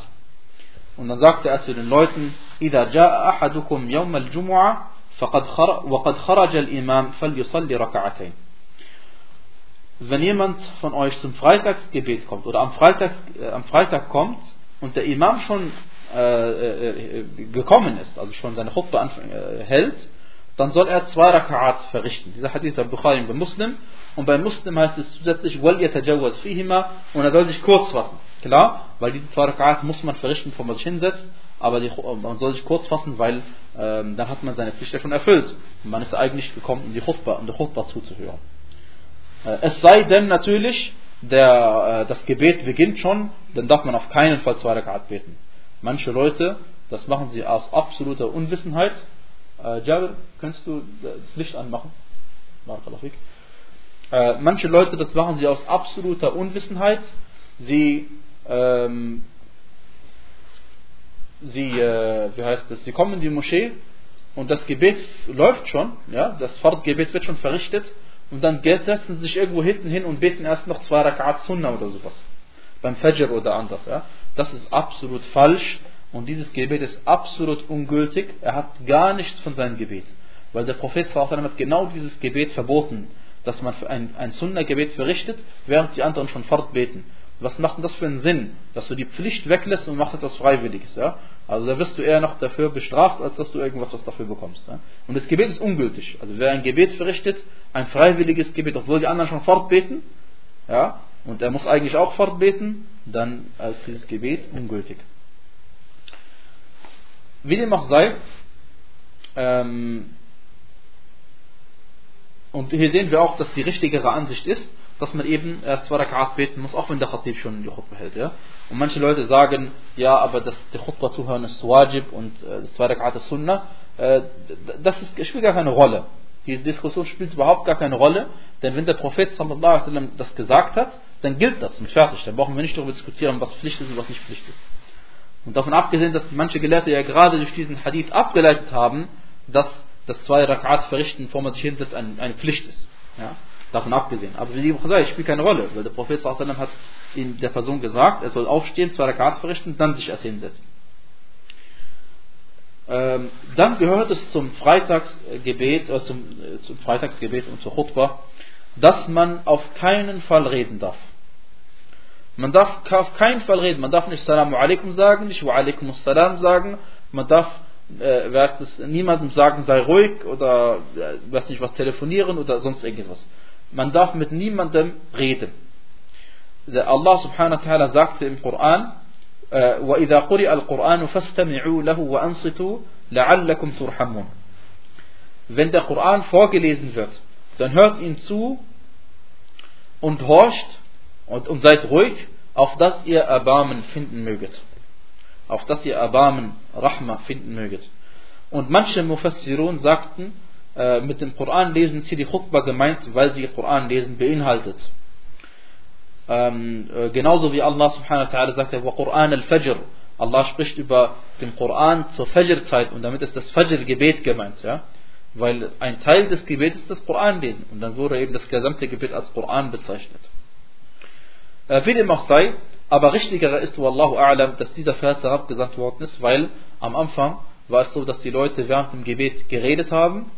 Und dann sagte er zu den Leuten, إذا جاء أحدكم يوم الجمعة فقد وقد خرج الإمام فليصلي ركعتين. Wenn jemand von euch zum Freitagsgebet kommt oder am, Freitags, äh, am Freitag kommt und der Imam schon äh, äh, gekommen ist, also schon seine Khutbah äh, hält, dann soll er zwei Raka'at verrichten. Dieser Hadith bei Bukhari und bei Muslim. Und bei Muslim heißt es zusätzlich, wal yatajawaz fihima, und er soll sich kurz fassen. Klar, weil diese zwei Raka'at muss man verrichten, bevor man sich hinsetzt, aber die, man soll sich kurz fassen, weil ähm, dann hat man seine Pflicht ja schon erfüllt. Man ist eigentlich gekommen, um die Khutbah, um die Khutbah zuzuhören. Äh, es sei denn natürlich, der, äh, das Gebet beginnt schon, dann darf man auf keinen Fall zwei Raka'at beten. Manche Leute, das machen sie aus absoluter Unwissenheit, äh, Jabir, kannst du das Licht anmachen? Äh, manche Leute, das machen sie aus absoluter Unwissenheit. Sie, ähm, sie, äh, wie heißt das? Sie kommen in die Moschee und das Gebet läuft schon, ja, das Fardgebet wird schon verrichtet und dann setzen sie sich irgendwo hinten hin und beten erst noch zwei Rak'at Sunnah oder sowas. Beim Fajr oder anders, ja. Das ist absolut falsch. Und dieses Gebet ist absolut ungültig. Er hat gar nichts von seinem Gebet. Weil der Prophet hat genau dieses Gebet verboten, dass man ein, ein Sunnah-Gebet verrichtet, während die anderen schon fortbeten. Was macht denn das für einen Sinn? Dass du die Pflicht weglässt und machst etwas Freiwilliges. Ja? Also da wirst du eher noch dafür bestraft, als dass du irgendwas was dafür bekommst. Ja? Und das Gebet ist ungültig. Also wer ein Gebet verrichtet, ein freiwilliges Gebet, obwohl die anderen schon fortbeten, ja, und er muss eigentlich auch fortbeten, dann ist dieses Gebet ungültig. Wie dem auch sei, ähm, und hier sehen wir auch, dass die richtigere Ansicht ist, dass man eben erst zwei Rakat beten muss, auch wenn der Khatib schon die Khutbah hält. Ja? Und manche Leute sagen, ja, aber das, die Khutbah zuhören ist Wajib und äh, das zwei Rakat ist Sunnah. Äh, das ist, spielt gar keine Rolle. Diese Diskussion spielt überhaupt gar keine Rolle, denn wenn der Prophet sallallahu alaihi wasallam das gesagt hat, dann gilt das und fertig. Da brauchen wir nicht darüber diskutieren, was Pflicht ist und was nicht Pflicht ist. Und davon abgesehen, dass manche Gelehrte ja gerade durch diesen Hadith abgeleitet haben, dass das zwei Rak'at verrichten, bevor man sich hinsetzt, eine, eine Pflicht ist. Ja? Davon abgesehen. Aber wie gesagt, spielt keine Rolle, weil der Prophet hat in der Person gesagt, er soll aufstehen, zwei Rak'at verrichten, dann sich erst hinsetzen. Ähm, dann gehört es zum Freitagsgebet, äh, zum, äh, zum Freitagsgebet und zur Chutbah, dass man auf keinen Fall reden darf. Man darf auf keinen Fall reden. Man darf nicht Salamu alaikum sagen, nicht Wa alaikum salam sagen. Man darf, äh, weiß niemandem sagen, sei ruhig oder äh, weiß nicht was telefonieren oder sonst irgendwas Man darf mit niemandem reden. Der Allah subhanahu wa ta'ala sagte im Koran, وإذا قرئ القرآن فاستمعوا له وأنصتوا لعلكم ترحمون. Wenn der Koran vorgelesen wird, dann hört ihn zu und horcht und, und seid ruhig, auf dass ihr Erbarmen finden möget. Auf dass ihr Erbarmen, Rahma finden möget. Und manche Mufassirun sagten, äh, mit dem Koran lesen ist hier die Khutbah gemeint, weil sie Koran lesen beinhaltet. Ähm, äh, genauso wie Allah subhanahu wa ta'ala sagt, wa Quran al-Fajr. Allah spricht über den Koran zur Fajr-Zeit und damit ist das Fajr-Gebet gemeint, ja. Weil ein Teil des Gebets ist das Koran lesen und dann wurde eben das gesamte Gebet als Koran bezeichnet. Äh, wie dem auch sei, aber richtiger ist, Wallahu a'lam, dass dieser Vers herabgesandt worden ist, weil am Anfang war es so, dass die Leute während dem Gebet geredet haben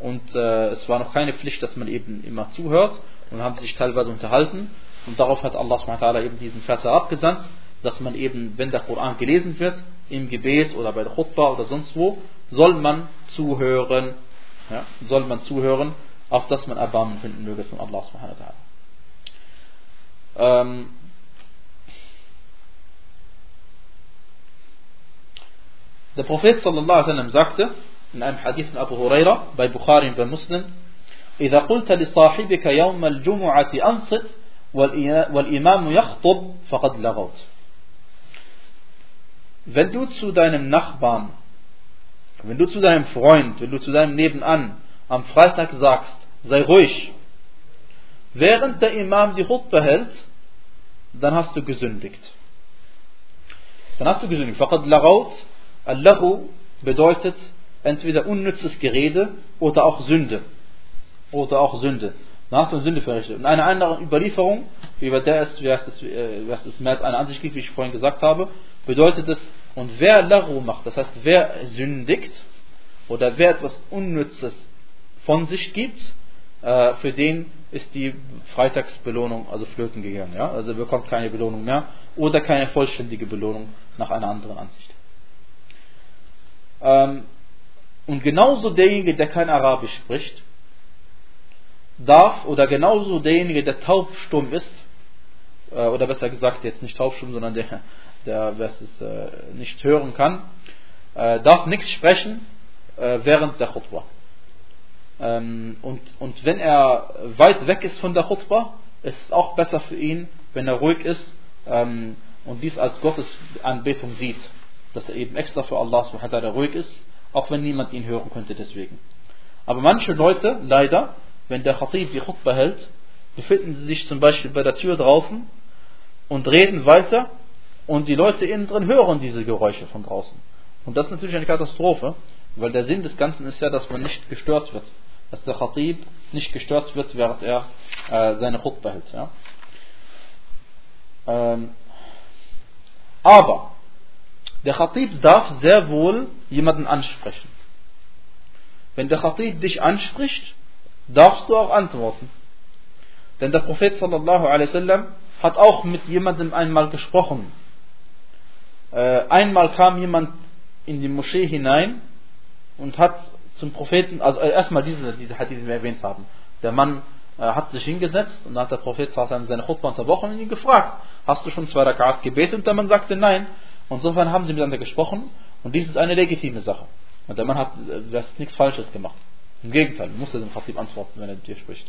und äh, es war noch keine Pflicht, dass man eben immer zuhört. Und haben sich teilweise unterhalten. Und darauf hat Allah subhanahu eben diesen Vers herabgesandt, dass man eben, wenn der Koran gelesen wird, im Gebet oder bei der Khutbah oder sonst wo, soll man zuhören, ja, soll man zuhören, auf dass man Erbarmen finden möge von Allah subhanahu ähm, der Prophet sallallahu alaihi wasallam sagte, in einem Hadith von Abu Huraira bei Bukhari und bei Muslim إذا قلت لصاحبك يوم الجمعة أنصت والإمام يخطب فقد لغوت Wenn du zu deinem Nachbarn, wenn du zu deinem Freund, wenn du zu deinem Nebenan am Freitag sagst, sei ruhig, während der Imam die Khutbah hält, dann hast du gesündigt. Dann hast du gesündigt. Faqad lagaut, Allahu bedeutet entweder unnützes Gerede oder auch Sünde. Oder auch Sünde. Du eine Sünde verrichtet. In einer anderen Überlieferung, über der es, wer es, wer es mehr als eine Ansicht gibt, wie ich vorhin gesagt habe, bedeutet es, und wer Laru macht, das heißt, wer sündigt, oder wer etwas Unnützes von sich gibt, äh, für den ist die Freitagsbelohnung also flöten gegangen. Ja? Also bekommt keine Belohnung mehr oder keine vollständige Belohnung nach einer anderen Ansicht. Ähm, und genauso derjenige, der kein Arabisch spricht, darf, oder genauso derjenige, der taubstumm ist, äh, oder besser gesagt jetzt nicht taubstumm, sondern der, der es äh, nicht hören kann, äh, darf nichts sprechen äh, während der Khutbah. Ähm, und, und wenn er weit weg ist von der Khutbah, ist es auch besser für ihn, wenn er ruhig ist ähm, und dies als Gottes Anbetung sieht, dass er eben extra für Allah subhanahu ruhig ist auch wenn niemand ihn hören könnte deswegen. Aber manche Leute, leider, wenn der Khatib die Khutbah hält, befinden sie sich zum Beispiel bei der Tür draußen und reden weiter und die Leute innen drin hören diese Geräusche von draußen. Und das ist natürlich eine Katastrophe, weil der Sinn des Ganzen ist ja, dass man nicht gestört wird. Dass der Khatib nicht gestört wird, während er äh, seine Khutbah hält. Ja? Ähm, aber der Khatib darf sehr wohl jemanden ansprechen. Wenn der Khatib dich anspricht, darfst du auch antworten. Denn der Prophet sallallahu wasallam hat auch mit jemandem einmal gesprochen. Äh, einmal kam jemand in die Moschee hinein und hat zum Propheten, also äh, erstmal diese, diese Hadith, die wir erwähnt haben. Der Mann äh, hat sich hingesetzt und dann hat der Prophet seine Chutbah unterbrochen und ihn gefragt, hast du schon zwei Rakat gebetet? Und der Mann sagte nein. Und insofern haben sie miteinander gesprochen und dies ist eine legitime Sache. Und der Mann hat das nichts Falsches gemacht. Im Gegenteil, muss er dem Khatib antworten, wenn er dir spricht.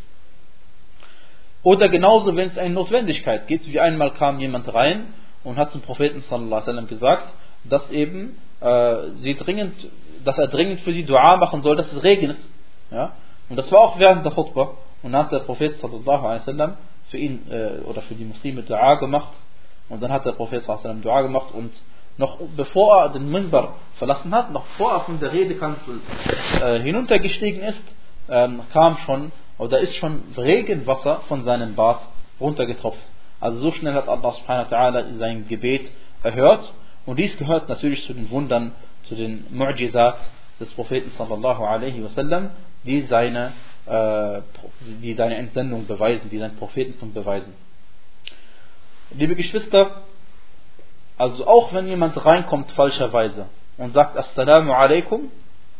Oder genauso, wenn es eine Notwendigkeit gibt, wie einmal kam jemand rein und hat zum Propheten sallallahu gesagt, dass eben äh, sie dringend, dass er dringend für sie Dua machen soll, dass es regnet. Ja? Und das war auch während der Khutbah. Und dann hat der Prophet sallallahu für ihn äh, oder für die Muslime Dua gemacht. Und dann hat der Prophet sallallahu alaihi Dua gemacht und noch bevor er den Minbar verlassen hat, noch bevor er von der Redekanzel äh, hinuntergestiegen ist, ähm, kam schon, oder ist schon Regenwasser von seinem Bart runtergetropft. Also so schnell hat Allah subhanahu wa ta'ala sein Gebet erhört. Und dies gehört natürlich zu den Wundern, zu den Mu'jizat des Propheten sallallahu alaihi wasallam, die seine, äh, die seine Entsendung beweisen, die sein Prophetentum beweisen. Liebe Geschwister, also auch wenn jemand reinkommt falscherweise und sagt Assalamu alaikum,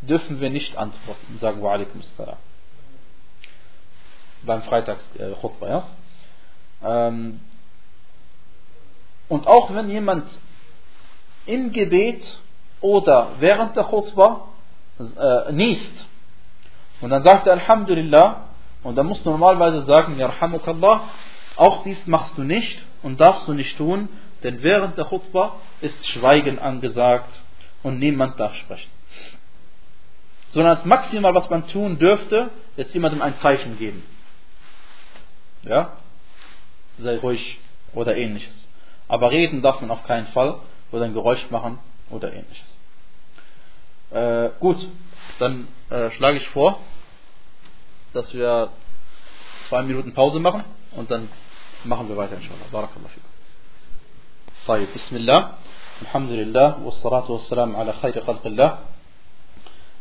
dürfen wir nicht antworten und sagen Wa alaikum assalam. Beim Freitags äh, ja. Ähm, und auch wenn jemand im Gebet oder während der Khutbah äh, niest und dann sagt er Alhamdulillah und dann musst du normalerweise sagen Yarhamukallah, auch dies machst du nicht und darfst du nicht tun, denn während der Khutbah ist Schweigen angesagt und niemand darf sprechen. sondern das Maximal, was man tun dürfte, ist jemandem ein Zeichen geben. Ja? Sei ruhig oder ähnliches. Aber reden darf man auf keinen Fall oder ein Geräusch machen oder ähnliches. Äh, gut, dann äh, schlage ich vor, dass wir zwei Minuten Pause machen und dann machen wir weiter inshallah. Barakallah fikum. طيب بسم الله الحمد لله والصلاة والسلام على خير خلق الله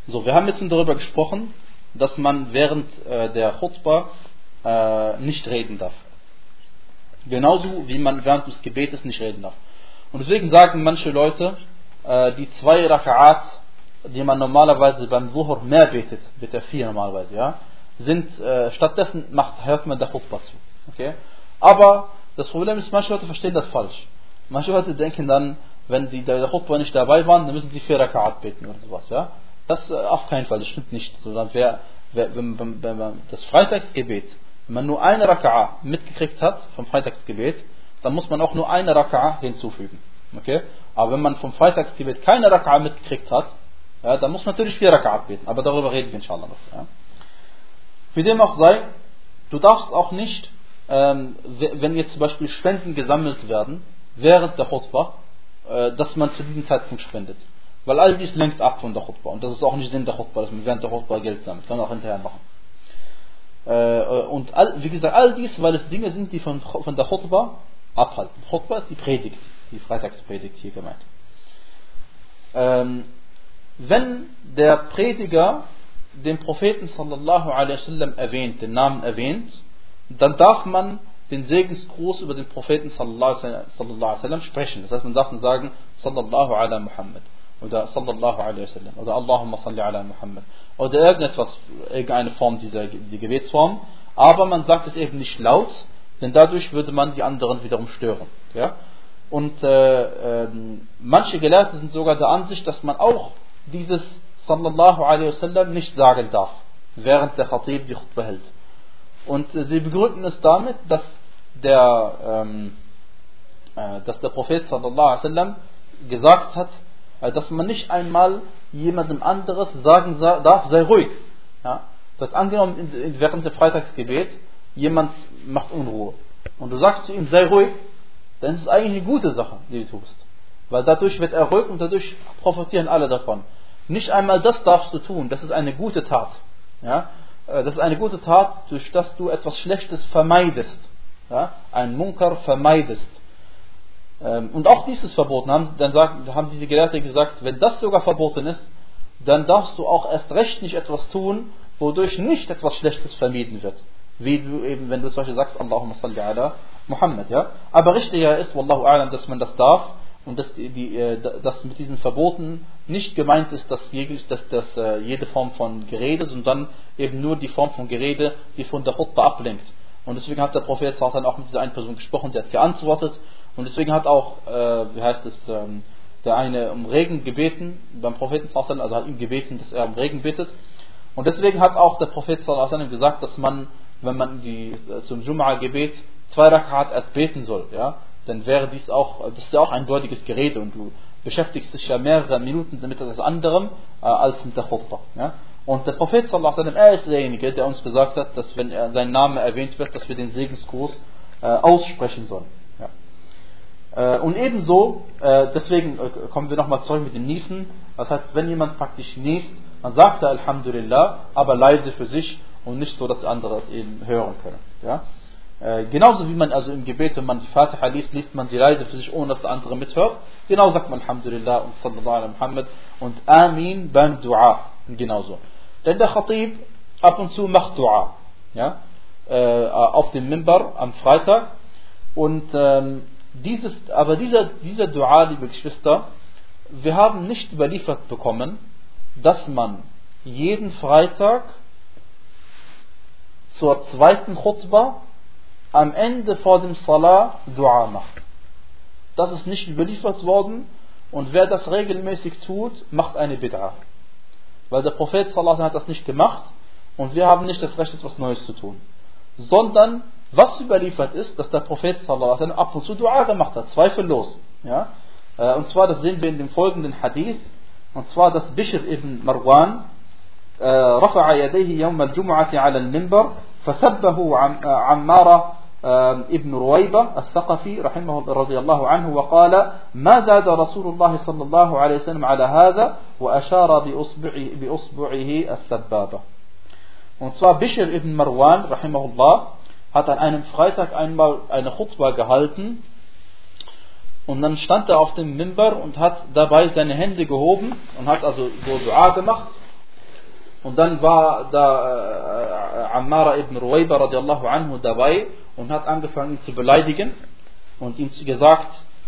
So, wir haben jetzt darüber gesprochen, dass man während äh, der Khutbah äh, nicht reden darf. Genauso wie man während des Gebetes nicht reden darf. Und deswegen sagen manche Leute, äh, die zwei Raka'at, die man normalerweise beim Zuhur mehr betet, bitte vier normalerweise, ja, sind, äh, stattdessen macht, hört man der Khutbah zu. Okay? Aber das Problem ist, manche Leute verstehen das falsch. Manche Leute denken dann, wenn sie der Khutbah nicht dabei waren, dann müssen sie vier Raka'at beten oder sowas, ja. Das äh, auf keinen Fall, das stimmt nicht. Sondern wer, wer wenn, wenn, wenn man das Freitagsgebet, wenn man nur eine Raka'a mitgekriegt hat vom Freitagsgebet, dann muss man auch nur eine Raka'a hinzufügen. Okay? Aber wenn man vom Freitagsgebet keine Raka'a mitgekriegt hat, ja, dann muss man natürlich vier Raka'a beten. Aber darüber reden wir inshallah noch. Ja. Wie dem auch sei, du darfst auch nicht, wenn jetzt zum Beispiel Spenden gesammelt werden, während der Khutbah, äh, dass man zu diesem Zeitpunkt spendet. Weil all dies lenkt ab von der Khutbah. Und das ist auch nicht Sinn der Khutbah, dass man während der Khutbah Geld sammelt. Kann man auch hinterher machen. Äh, und all, wie gesagt, all dies, weil es Dinge sind, die von, von der Khutbah abhalten. Khutbah ist die Predigt, die Freitagspredigt hier gemeint. Ähm, wenn der Prediger den Propheten sallallahu alaihi wasallam erwähnt, den Namen erwähnt, dann darf man den Segensgruß über den Propheten sallallahu alaihi wasallam sprechen. Das heißt, man darf dann sagen sallallahu ala Muhammad oder sallallahu alaihi wasallam oder Allahumma salli ala Muhammad oder irgendetwas, irgendeine Form dieser die Gebetsform. Aber man sagt es eben nicht laut, denn dadurch würde man die anderen wiederum stören. Ja? Und äh, äh, manche Gelehrte sind sogar der Ansicht, dass man auch dieses sallallahu alaihi wasallam nicht sagen darf, während der Khatib die Khutbah hält. Und sie begründen es damit, dass der, ähm, äh, dass der Prophet sallallahu alaihi gesagt hat, äh, dass man nicht einmal jemandem anderes sagen darf, sei ruhig. Ja? Das angenommen während der Freitagsgebet, jemand macht Unruhe. Und du sagst zu ihm, sei ruhig, dann ist es eigentlich eine gute Sache, die du tust. Weil dadurch wird er ruhig und dadurch profitieren alle davon. Nicht einmal das darfst du tun, das ist eine gute Tat. Ja? Äh, das ist eine gute Tat, durch das du etwas Schlechtes vermeidest. Ja? Ein Munkar vermeidest. Ähm, und auch dies ist verboten. Haben, dann haben diese Gelehrte gesagt, wenn das sogar verboten ist, dann darfst du auch erst recht nicht etwas tun, wodurch nicht etwas Schlechtes vermieden wird. Wie du eben, wenn du zum Beispiel sagst, Allahumma salli ala Muhammad, ja. Aber richtiger ist, Wallahu a'lam, dass man das darf und dass, die, die, äh, dass mit diesen Verboten nicht gemeint ist, dass, jeglich, dass, dass äh, jede Form von Gerede, sondern eben nur die Form von Gerede, die von der Khutbah ablenkt. Und deswegen hat der Prophet dann auch mit dieser einen Person gesprochen, sie hat geantwortet und deswegen hat auch, äh, wie heißt es, ähm, der eine um Regen gebeten, beim Propheten also hat ihm gebeten, dass er um Regen bittet. Und deswegen hat auch der Prophet gesagt, dass man, wenn man die, äh, zum Jum'a-Gebet zwei Rakat erst beten soll, ja, dann wäre dies auch, das ist ja auch ein deutiges Gerede und du beschäftigst dich ja mehrere Minuten mit etwas anderem äh, als mit der Khutbah. Ja? Und der Prophet sallallahu er ist derjenige, der uns gesagt hat, dass wenn er, sein Name erwähnt wird, dass wir den Segensgruß äh, aussprechen sollen. Ja? Äh, und ebenso, äh, deswegen äh, kommen wir nochmal zurück mit dem Niesen. Das heißt, wenn jemand praktisch niest, dann sagt er Alhamdulillah, aber leise für sich und nicht so, dass andere es eben hören können. Ja? Äh, genauso wie man also im Gebet, wenn man die Fatiha liest, liest man die leise für sich, ohne dass der andere mithört. Genau sagt man Alhamdulillah und Sallallahu alaihi Muhammad und Amin beim Dua. Genauso. Denn der Khatib ab und zu macht Dua. Ja? Äh, auf dem Mimbar am Freitag. Und ähm, dieses, aber dieser, dieser Dua, liebe Geschwister, wir haben nicht überliefert bekommen, dass man jeden Freitag zur zweiten Khutbah am Ende vor dem Salah Dua macht. Das ist nicht überliefert worden und wer das regelmäßig tut, macht eine Bid'ah. Weil der Prophet sallallahu hat das nicht gemacht und wir haben nicht das Recht, etwas Neues zu tun. Sondern, was überliefert ist, dass der Prophet sallallahu ab und zu Dua gemacht hat, zweifellos. Ja? Äh, und zwar, das sehen wir in dem folgenden Hadith, und zwar, dass Bishr ibn Marwan رفع يديه يوم الجمعة على المنبر فسبه عمار ابن رويبة الثقفي رحمه رضي الله عنه وقال ما زاد رسول الله صلى الله عليه وسلم على هذا وأشار بأصبعه, بأصبعه السبابة Und zwar Bishr ibn Marwan, rahimahullah, hat an einem Freitag einmal eine Chutbah gehalten und dann stand er auf dem Mimbar und hat dabei seine Hände gehoben und hat also so Dua gemacht und dann war da äh, Ammar ibn Ruwayba radiallahu anhu dabei und hat angefangen ihn zu beleidigen und ihm gesagt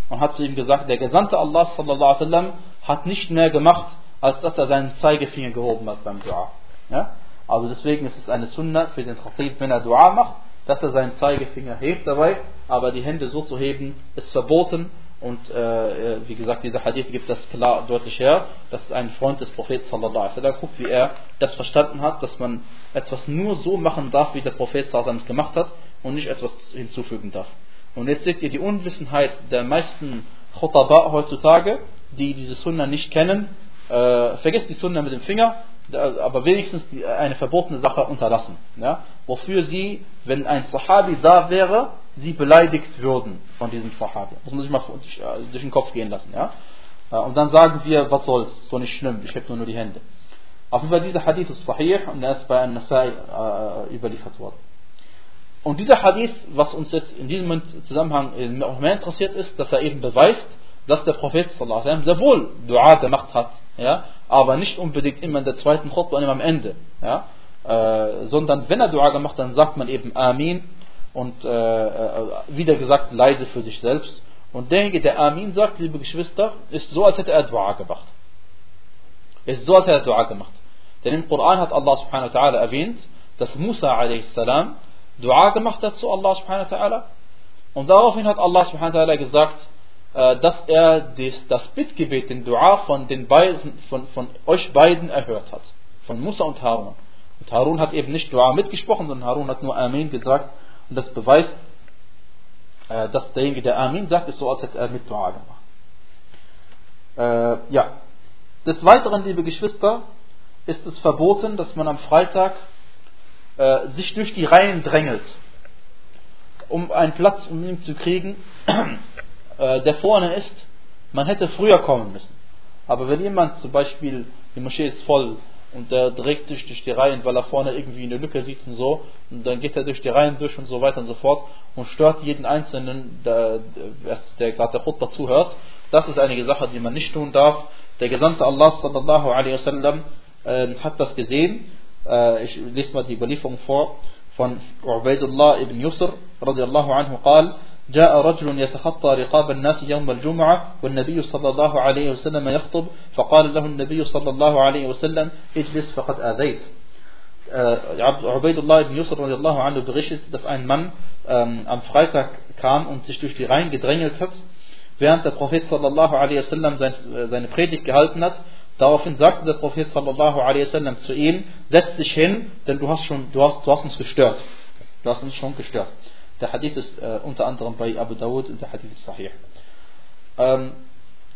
und hat zu ihm gesagt, der Gesandte Allah sallallahu alaihi hat nicht mehr gemacht, als dass er seinen Zeigefinger gehoben hat beim Dua. Ja? Also deswegen ist es eine Sunna für den Khatib, wenn er Dua macht, dass er seinen Zeigefinger hebt dabei, aber die Hände so zu heben, ist verboten und äh, wie gesagt, dieser Hadith gibt das klar deutlich her, dass ein Freund des Propheten sallallahu alaihi wasallam guckt, wie er das verstanden hat, dass man etwas nur so machen darf, wie der Prophet sallallahu alaihi gemacht hat und nicht etwas hinzufügen darf. Und jetzt seht ihr die Unwissenheit der meisten Khutaba heutzutage, die diese Sunna nicht kennen. Äh, vergesst die Sunna mit dem Finger, aber wenigstens eine verbotene Sache unterlassen. Ja? Wofür sie, wenn ein Sahabi da wäre, sie beleidigt würden von diesem Sahabi. Das muss ich mal äh, durch den Kopf gehen lassen. Ja? Äh, und dann sagen wir, was soll's, ist doch nicht schlimm, ich habe nur, die Hände. Auf jeden Fall, dieser Hadith ist sahih und er ist bei An-Nasai äh, überliefert worden. Und dieser Hadith, was uns jetzt in diesem Zusammenhang noch mehr interessiert ist, dass er eben beweist, dass der Prophet sallam, sehr wohl Dua gemacht hat, ja, aber nicht unbedingt immer in der zweiten Khutbah und immer am Ende, ja, äh, sondern wenn er Dua gemacht, dann sagt man eben Amin und äh, äh, wieder gesagt leise für sich selbst. Und derjenige, der Amin sagt, liebe Geschwister, ist so, als hätte er Dua gemacht. Ist so, als hätte er Dua gemacht. Denn im Koran hat Allah subhanahu wa ta'ala erwähnt, dass Musa a.s. Dua gemacht hat zu Allah subhanahu wa ta'ala. Und daraufhin hat Allah subhanahu wa ta'ala gesagt, dass er das Bittgebet, den Dua von, den beiden, von, von euch beiden erhört hat. Von Musa und Harun. Und Harun hat eben nicht Dua mitgesprochen, sondern Harun hat nur Amin gesagt und das beweist, äh, dass derjenige, der Amin sagt, ist so, als hätte er mit Dua gemacht. Äh, ja. Des Weiteren, liebe Geschwister, ist es verboten, dass man am Freitag äh, sich durch die Reihen drängelt, um einen Platz um ihn zu kriegen, äh, der vorne ist. Man hätte früher kommen müssen. Aber wenn jemand zum Beispiel, die Moschee ist voll, und der trägt sich durch die Reihen, weil er vorne irgendwie eine Lücke sieht und so. Und dann geht er durch die Reihen durch und so weiter und so fort und stört jeden Einzelnen, der, der gerade der Khutbah zuhört. Das ist eine Sache, die man nicht tun darf. Der Gesandte Allah sallallahu alaihi wasallam äh, hat das gesehen. Äh, ich lese mal die Überlieferung vor von Ubaidullah ibn Yusr radiallahu anhu قال جاء رجل يتخطى رقاب الناس يوم الجمعة والنبي صلى الله عليه وسلم يخطب فقال له النبي صلى الله عليه وسلم اجلس فقد آذيت Ubaidullah ibn Yusr radiallahu anhu berichtet, dass ein Mann ähm, am Freitag kam und sich durch die Reihen gedrängelt hat, während der Prophet sallallahu alaihi wasallam sein, äh, seine Predigt gehalten hat. Daraufhin sagte der Prophet sallallahu alaihi wasallam zu ihm, setz dich hin, denn du hast schon, du hast, du hast uns gestört. Du hast uns schon gestört. Der Hadith ist äh, unter anderem bei Abu Dawud und der Hadith ist sahih. Ähm,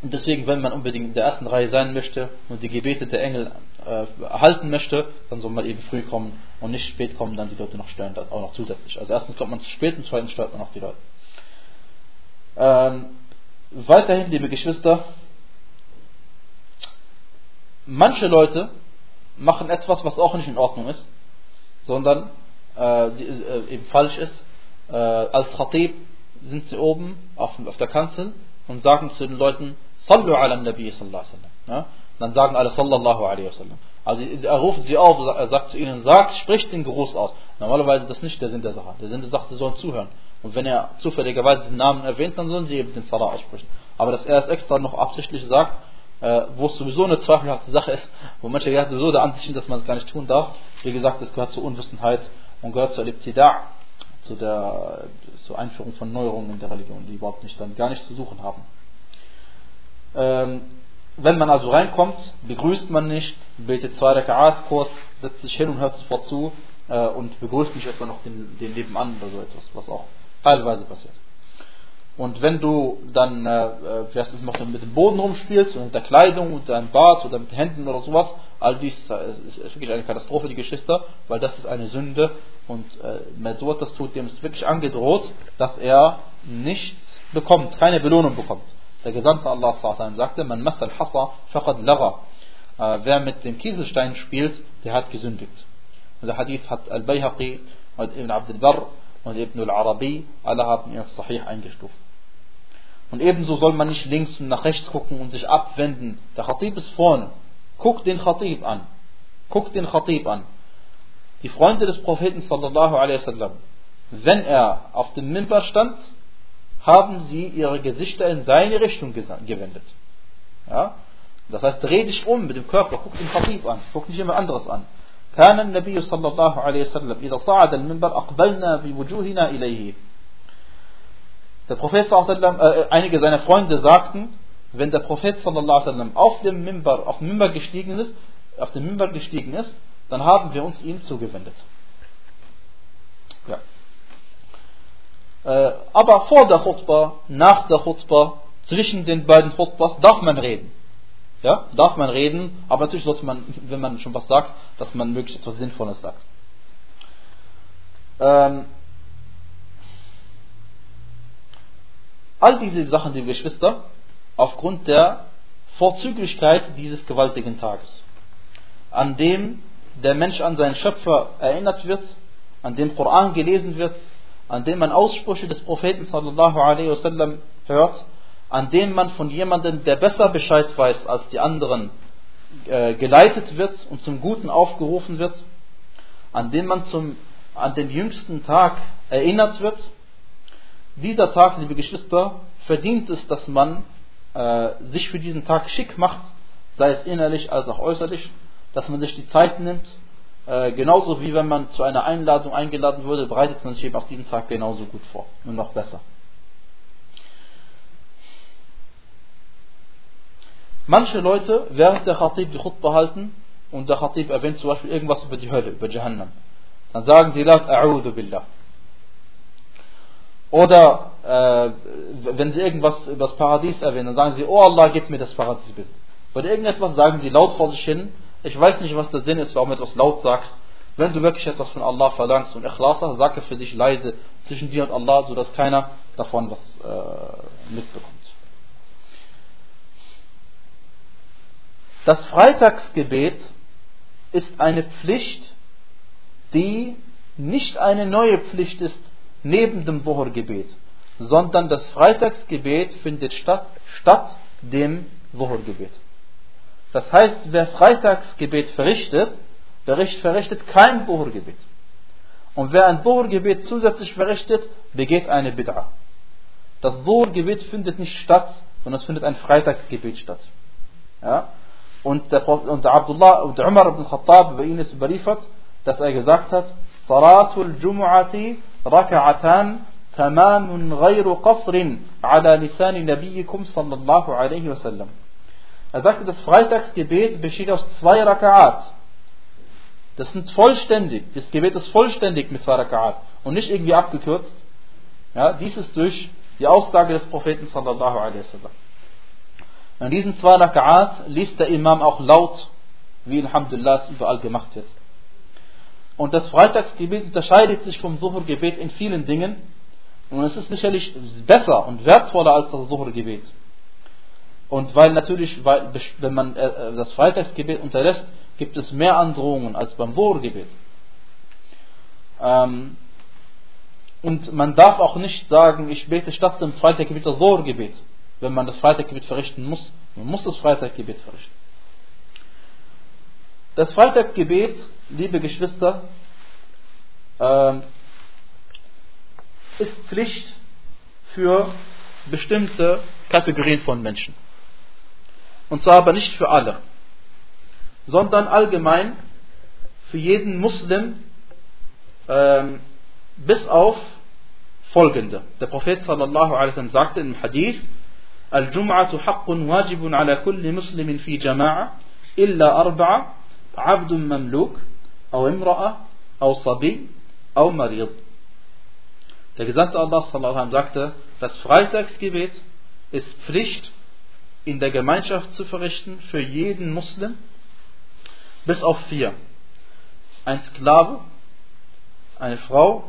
deswegen, wenn man unbedingt in der ersten Reihe sein möchte und die Gebete der Engel äh, erhalten möchte, dann soll man eben früh kommen und nicht spät kommen, dann die Leute noch stören, auch noch zusätzlich. Also erstens kommt man zu spät und zweitens stört man auch die Leute. Ähm, weiterhin, liebe Geschwister, manche Leute machen etwas, was auch nicht in Ordnung ist, sondern äh, sie, äh, eben falsch ist äh, als Khatib sind sie oben auf, auf, der Kanzel und sagen zu den Leuten, Sallu ala Nabi sallallahu alaihi wasallam. Ja? Dann sagen alle Sallallahu alaihi wasallam. Also er ruft sie auf, er sagt zu ihnen, sagt, spricht den Gruß aus. Normalerweise ist das nicht der Sinn der Sache. Der Sinn der Sache, sie sollen zuhören. Und wenn er zufälligerweise den Namen erwähnt, dann sollen sie eben den Salah aussprechen. Aber dass er es extra noch absichtlich sagt, äh, wo es sowieso eine zweifelhafte Sache ist, wo manche Leute sowieso der Ansicht sind, dass man es gar nicht tun darf. Wie gesagt, das gehört zur Unwissenheit und gehört zur Ibtida' zu der zur Einführung von Neuerungen in der Religion, die überhaupt nicht dann gar nichts zu suchen haben. Ähm, wenn man also reinkommt, begrüßt man nicht, betet zwei Raka'at kurz, setzt sich hin und hört sofort zu äh, und begrüßt nicht etwa noch den, den nebenan oder so etwas, was auch teilweise passiert. Und wenn du dann, äh, wie heißt es, noch mit dem Boden rumspielst und mit der Kleidung und deinem Bart oder mit den Händen oder sowas, all dies ist, ist wirklich eine Katastrophe, die Geschwister, weil das ist eine Sünde und äh, wer so tut, dem ist wirklich angedroht, dass er nichts bekommt, keine Belohnung bekommt. Der Gesandte Allah sagte, man massal hasa faqad laga. Äh, wer mit dem Kieselstein spielt, der hat gesündigt. Und der Hadith hat Al-Bayhaqi und Ibn Abd al-Barr und Ibn al-Arabi, alle haben ihn Sahih eingestuft. Und ebenso soll man nicht links und nach rechts gucken und sich abwenden. Der Khatib ist vorne. Guck den Khatib an. Guck den Khatib an. Die Freunde des Propheten sallallahu alaihi wasallam, wenn er auf dem Mimbar stand, haben sie ihre Gesichter in seine Richtung gewendet. Ja? Das heißt, dreh dich um mit dem Körper, guck den Khatib an, guck nicht jemand anderes an. كان النبي صلى الله عليه وسلم إذا صعد المنبر أقبلنا بوجوهنا إليه Der Prophet sallam, äh, einige seiner Freunde sagten, wenn der Prophet auf dem Mimbar, auf Mimbar gestiegen ist, auf dem Mimbar gestiegen ist, dann haben wir uns ihm zugewendet. Ja. Äh, aber vor der Khutbah, nach der Khutbah, zwischen den beiden Khutbahs darf man reden. Ja, darf man reden, aber natürlich sollte man, wenn man schon was sagt, dass man möglichst etwas Sinnvolles sagt. Ähm, all diese Sachen, die Geschwister, aufgrund der Vorzüglichkeit dieses gewaltigen Tages, an dem der Mensch an seinen Schöpfer erinnert wird, an dem Koran gelesen wird, an dem man Aussprüche des Propheten sallallahu alaihi wasallam hört, an dem man von jemandem, der besser Bescheid weiß als die anderen, äh, geleitet wird und zum Guten aufgerufen wird, an dem man zum, an den jüngsten Tag erinnert wird. Dieser Tag, liebe Geschwister, verdient es, dass man äh, sich für diesen Tag schick macht, sei es innerlich als auch äußerlich, dass man sich die Zeit nimmt, äh, genauso wie wenn man zu einer Einladung eingeladen würde, bereitet man sich eben auch diesen Tag genauso gut vor, nur noch besser. Manche Leute, während der Khatib die Khutbah halten und der Khatib erwähnt zum Beispiel irgendwas über die Hölle, über Jahannam, dann sagen sie laut A'udhu Billah. Oder äh, wenn sie irgendwas über das Paradies erwähnen, dann sagen sie, oh Allah, gib mir das Paradies bitte. Oder irgendetwas sagen sie laut vor sich hin, ich weiß nicht, was der Sinn ist, warum du etwas laut sagst. Wenn du wirklich etwas von Allah verlangst und Ikhlas hast, sag es für dich leise zwischen dir und Allah, sodass keiner davon was äh, mitbekommt. Das Freitagsgebet ist eine Pflicht, die nicht eine neue Pflicht ist neben dem Wochergebet, sondern das Freitagsgebet findet statt, statt dem Wochergebet. Das heißt, wer Freitagsgebet verrichtet, verrichtet kein Wochergebet. Und wer ein Wochergebet zusätzlich verrichtet, begeht eine Bid'ah. Das Wochergebet findet nicht statt, sondern es findet ein Freitagsgebet statt. Ja? Und der, und der Abdullah und der Umar ibn Khattab bei ihnen ist überliefert, dass er gesagt hat, Salatul Jumu'ati raka'atan tamamun ghayru qasrin ala lisani nabiyikum sallallahu alaihi wasallam. Er sagte, das Freitagsgebet besteht aus zwei Raka'at. Das sind vollständig. Das Gebet ist vollständig mit zwei Raka'at und nicht irgendwie abgekürzt. Ja, dies ist durch die Aussage des Propheten sallallahu alaihi wasallam. In diesen zwei Raka'at liest der Imam auch laut, wie Alhamdulillah es überall gemacht wird. Und das Freitagsgebet unterscheidet sich vom Suhur-Gebet in vielen Dingen. Und es ist sicherlich besser und wertvoller als das Suhur-Gebet. Und weil natürlich, weil, wenn man äh, äh, das Freitagsgebet unterlässt, gibt es mehr Androhungen als beim Suhur-Gebet. Ähm, und man darf auch nicht sagen, ich bete statt dem Freitagsgebet das Suhur-Gebet wenn man das Freitaggebet verrichten muss. Man muss das Freitaggebet verrichten. Das Freitaggebet, liebe Geschwister, ähm, ist Pflicht für bestimmte Kategorien von Menschen. Und zwar aber nicht für alle, sondern allgemein für jeden Muslim ähm, bis auf folgende. Der Prophet sallallahu alaihi wasallam sagte im Hadith: Al-Jum'atu haqqun wajibun ala kulli muslimin fi jama'a illa arba'a abdun mamluk. أو امرأة أو صبي أو مريض Der Gesandte Allah sallallahu sagte, das Freitagsgebet ist Pflicht in der Gemeinschaft zu verrichten für jeden Muslim, bis auf vier. Ein Sklave, eine Frau,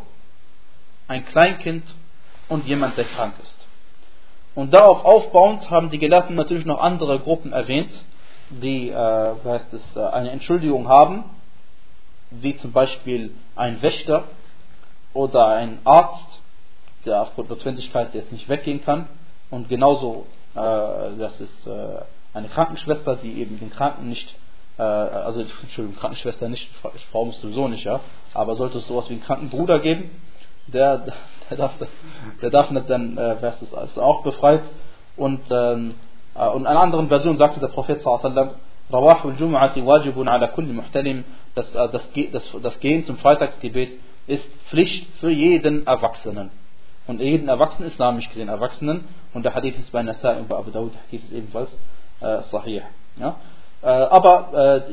ein Kleinkind und jemand, der krank ist. Und darauf aufbauend haben die Gelehrten natürlich noch andere Gruppen erwähnt, die äh, heißt es, äh, eine Entschuldigung haben, wie zum Beispiel ein Wächter oder ein Arzt, der aufgrund Notwendigkeit jetzt nicht weggehen kann. Und genauso, äh, das ist äh, eine Krankenschwester, die eben den Kranken nicht, äh, also Entschuldigung, Krankenschwester nicht, Frau muss sowieso nicht, ja, aber sollte es sowas wie einen Krankenbruder geben, der, der, darf, der darf nicht dann, äh, ist das, auch befreit. Und, ähm, äh, und in einer anderen Version sagte der Prophet sallallahu Rawah al-Jum'ati wajibun ala kulli muhtalim, das, äh, das, das, das Gehen zum Freitagsgebet ist Pflicht für jeden Erwachsenen. Und jeden Erwachsenen, islamisch gesehen Erwachsenen, und der Hadith ist bei Nasai und bei Abu Dawud, der Hadith ist ebenfalls äh, sahih. Ja? Äh, aber äh,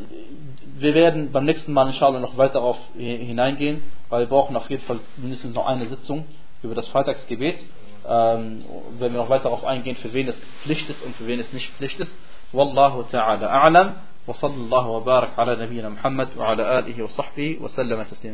wir werden beim nächsten Mal inshallah noch weiter darauf hineingehen, weil wir brauchen auf jeden Fall mindestens noch eine Sitzung über das Freitagsgebet. Ähm, wenn wir noch weiter darauf eingehen, für wen es Pflicht ist und für wen es nicht Pflicht ist. Wallahu ta'ala a'lam. وصلى الله وبارك على نبينا محمد وعلى آله وصحبه وسلم تسليما